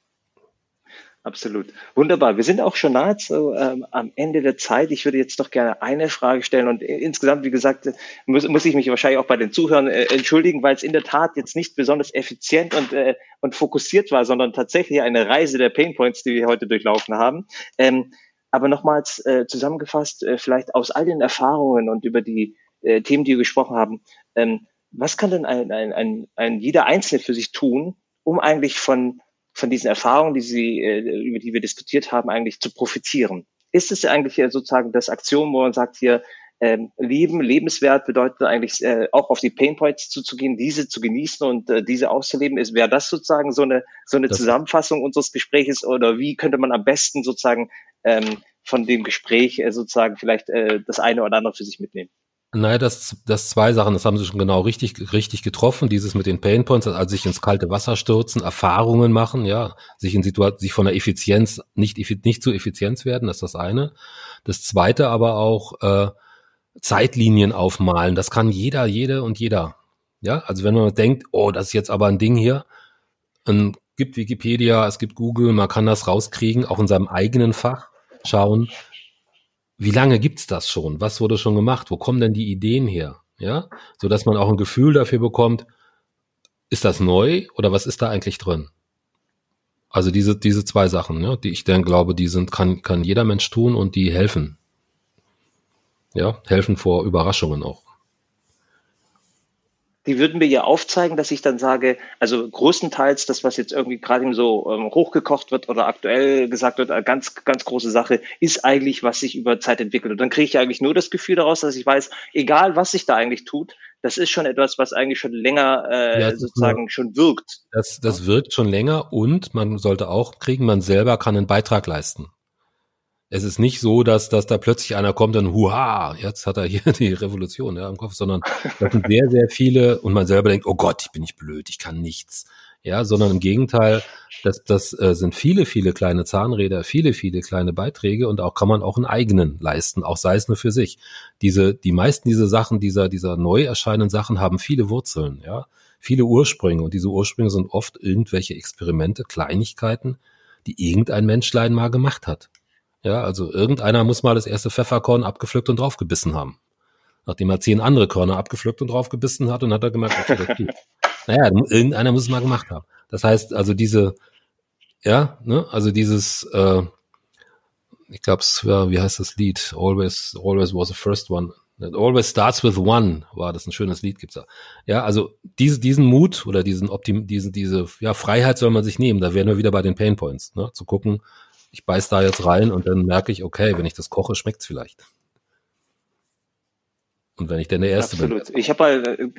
Absolut. Wunderbar. Wir sind auch schon nahezu ähm, am Ende der Zeit. Ich würde jetzt noch gerne eine Frage stellen und äh, insgesamt, wie gesagt, muss, muss ich mich wahrscheinlich auch bei den Zuhörern äh, entschuldigen, weil es in der Tat jetzt nicht besonders effizient und, äh, und fokussiert war, sondern tatsächlich eine Reise der Painpoints, die wir heute durchlaufen haben. Ähm, aber nochmals äh, zusammengefasst, äh, vielleicht aus all den Erfahrungen und über die äh, Themen, die wir gesprochen haben, ähm, was kann denn ein, ein, ein, ein jeder Einzelne für sich tun, um eigentlich von, von diesen Erfahrungen, die Sie, äh, über die wir diskutiert haben, eigentlich zu profitieren? Ist es eigentlich sozusagen das Aktion, wo man sagt hier, ähm, Leben, lebenswert bedeutet eigentlich äh, auch auf die Painpoints zuzugehen, diese zu genießen und äh, diese auszuleben. Ist wäre das sozusagen so eine so eine das Zusammenfassung unseres Gespräches oder wie könnte man am besten sozusagen ähm, von dem Gespräch äh, sozusagen vielleicht äh, das eine oder andere für sich mitnehmen? Naja, das, das zwei Sachen, das haben Sie schon genau richtig, richtig getroffen. Dieses mit den Painpoints, also sich ins kalte Wasser stürzen, Erfahrungen machen, ja, sich in Situation, sich von der Effizienz nicht, nicht zu Effizienz werden, das ist das eine. Das zweite aber auch, äh, Zeitlinien aufmalen. Das kann jeder, jede und jeder. Ja, also wenn man denkt, oh, das ist jetzt aber ein Ding hier, es gibt Wikipedia, es gibt Google, man kann das rauskriegen, auch in seinem eigenen Fach schauen, wie lange gibt's das schon? Was wurde schon gemacht? Wo kommen denn die Ideen her? Ja, so dass man auch ein Gefühl dafür bekommt, ist das neu oder was ist da eigentlich drin? Also diese, diese zwei Sachen, ja, die ich dann glaube, die sind, kann, kann jeder Mensch tun und die helfen ja, helfen vor Überraschungen auch. Die würden mir ja aufzeigen, dass ich dann sage, also größtenteils das, was jetzt irgendwie gerade so ähm, hochgekocht wird oder aktuell gesagt wird, eine ganz, ganz große Sache, ist eigentlich, was sich über Zeit entwickelt. Und dann kriege ich eigentlich nur das Gefühl daraus, dass ich weiß, egal was sich da eigentlich tut, das ist schon etwas, was eigentlich schon länger äh, ja, sozusagen nur, schon wirkt. Das, das wirkt schon länger und man sollte auch kriegen, man selber kann einen Beitrag leisten es ist nicht so, dass, dass da plötzlich einer kommt und huha, jetzt hat er hier die Revolution ja, im Kopf, sondern das sind sehr, sehr viele und man selber denkt, oh Gott, ich bin nicht blöd, ich kann nichts. Ja, sondern im Gegenteil, das, das äh, sind viele, viele kleine Zahnräder, viele, viele kleine Beiträge und auch kann man auch einen eigenen leisten, auch sei es nur für sich. Diese, die meisten dieser Sachen, dieser, dieser neu erscheinenden Sachen haben viele Wurzeln, ja, viele Ursprünge und diese Ursprünge sind oft irgendwelche Experimente, Kleinigkeiten, die irgendein Menschlein mal gemacht hat. Ja, also irgendeiner muss mal das erste Pfefferkorn abgepflückt und draufgebissen haben. Nachdem er zehn andere Körner abgepflückt und draufgebissen hat und hat er gemerkt, okay, das geht. Naja, irgendeiner muss es mal gemacht haben. Das heißt, also diese, ja, ne, also dieses, äh, ich glaube, war, wie heißt das Lied? Always, always was the first one. It always starts with one, war das ein schönes Lied, gibt's da. Ja, also diese, diesen Mut oder diesen Optim, diesen, diese, ja, Freiheit soll man sich nehmen. Da wären wir wieder bei den Pain Points, ne, zu gucken, ich beiß da jetzt rein und dann merke ich, okay, wenn ich das koche, schmeckt's vielleicht. Und wenn ich denn der Erste Absolut. bin. Ich habe mal, äh,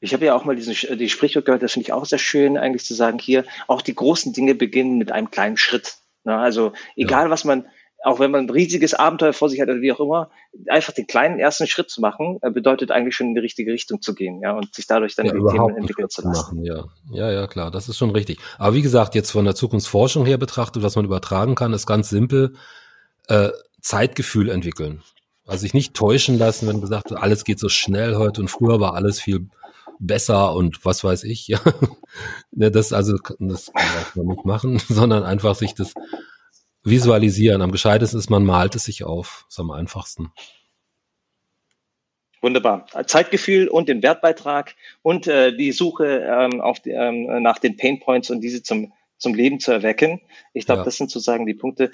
ich habe ja auch mal diesen die Sprichwort gehört, das finde ich auch sehr schön, eigentlich zu sagen, hier, auch die großen Dinge beginnen mit einem kleinen Schritt. Na, also egal, ja. was man auch wenn man ein riesiges Abenteuer vor sich hat oder wie auch immer, einfach den kleinen ersten Schritt zu machen, äh, bedeutet eigentlich schon in die richtige Richtung zu gehen, ja, und sich dadurch dann ja, die Themen entwickeln zu lassen. Machen, ja. ja, ja, klar, das ist schon richtig. Aber wie gesagt, jetzt von der Zukunftsforschung her betrachtet, was man übertragen kann, ist ganz simpel, äh, Zeitgefühl entwickeln. Also sich nicht täuschen lassen, wenn gesagt wird, alles geht so schnell heute und früher war alles viel besser und was weiß ich, ja. Ne, das also, das kann man nicht machen, sondern einfach sich das visualisieren. Am gescheitesten ist, man malt es sich auf. ist am einfachsten. Wunderbar. Zeitgefühl und den Wertbeitrag und äh, die Suche ähm, auf die, ähm, nach den Painpoints und diese zum, zum Leben zu erwecken. Ich glaube, ja. das sind sozusagen die Punkte,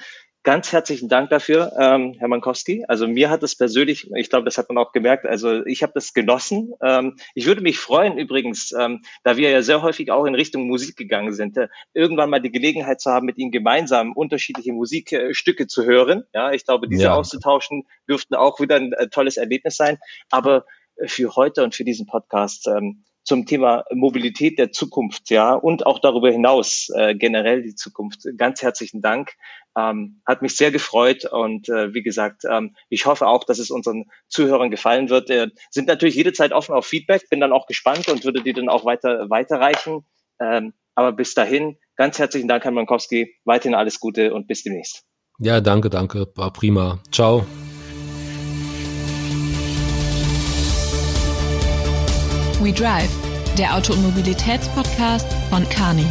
Ganz herzlichen Dank dafür, ähm, Herr Mankowski. Also mir hat es persönlich, ich glaube, das hat man auch gemerkt, also ich habe das genossen. Ähm, ich würde mich freuen übrigens, ähm, da wir ja sehr häufig auch in Richtung Musik gegangen sind, äh, irgendwann mal die Gelegenheit zu haben, mit Ihnen gemeinsam unterschiedliche Musikstücke zu hören. Ja, ich glaube, diese ja. auszutauschen dürften auch wieder ein äh, tolles Erlebnis sein. Aber für heute und für diesen Podcast ähm, zum Thema Mobilität der Zukunft, ja, und auch darüber hinaus äh, generell die Zukunft. Ganz herzlichen Dank. Ähm, hat mich sehr gefreut und äh, wie gesagt, ähm, ich hoffe auch, dass es unseren Zuhörern gefallen wird. Äh, sind natürlich jederzeit offen auf Feedback, bin dann auch gespannt und würde die dann auch weiter weiterreichen. Ähm, aber bis dahin, ganz herzlichen Dank, Herr Mankowski. Weiterhin alles Gute und bis demnächst. Ja, danke, danke. War prima. Ciao. We Drive, der Auto- und Mobilitätspodcast von Carney.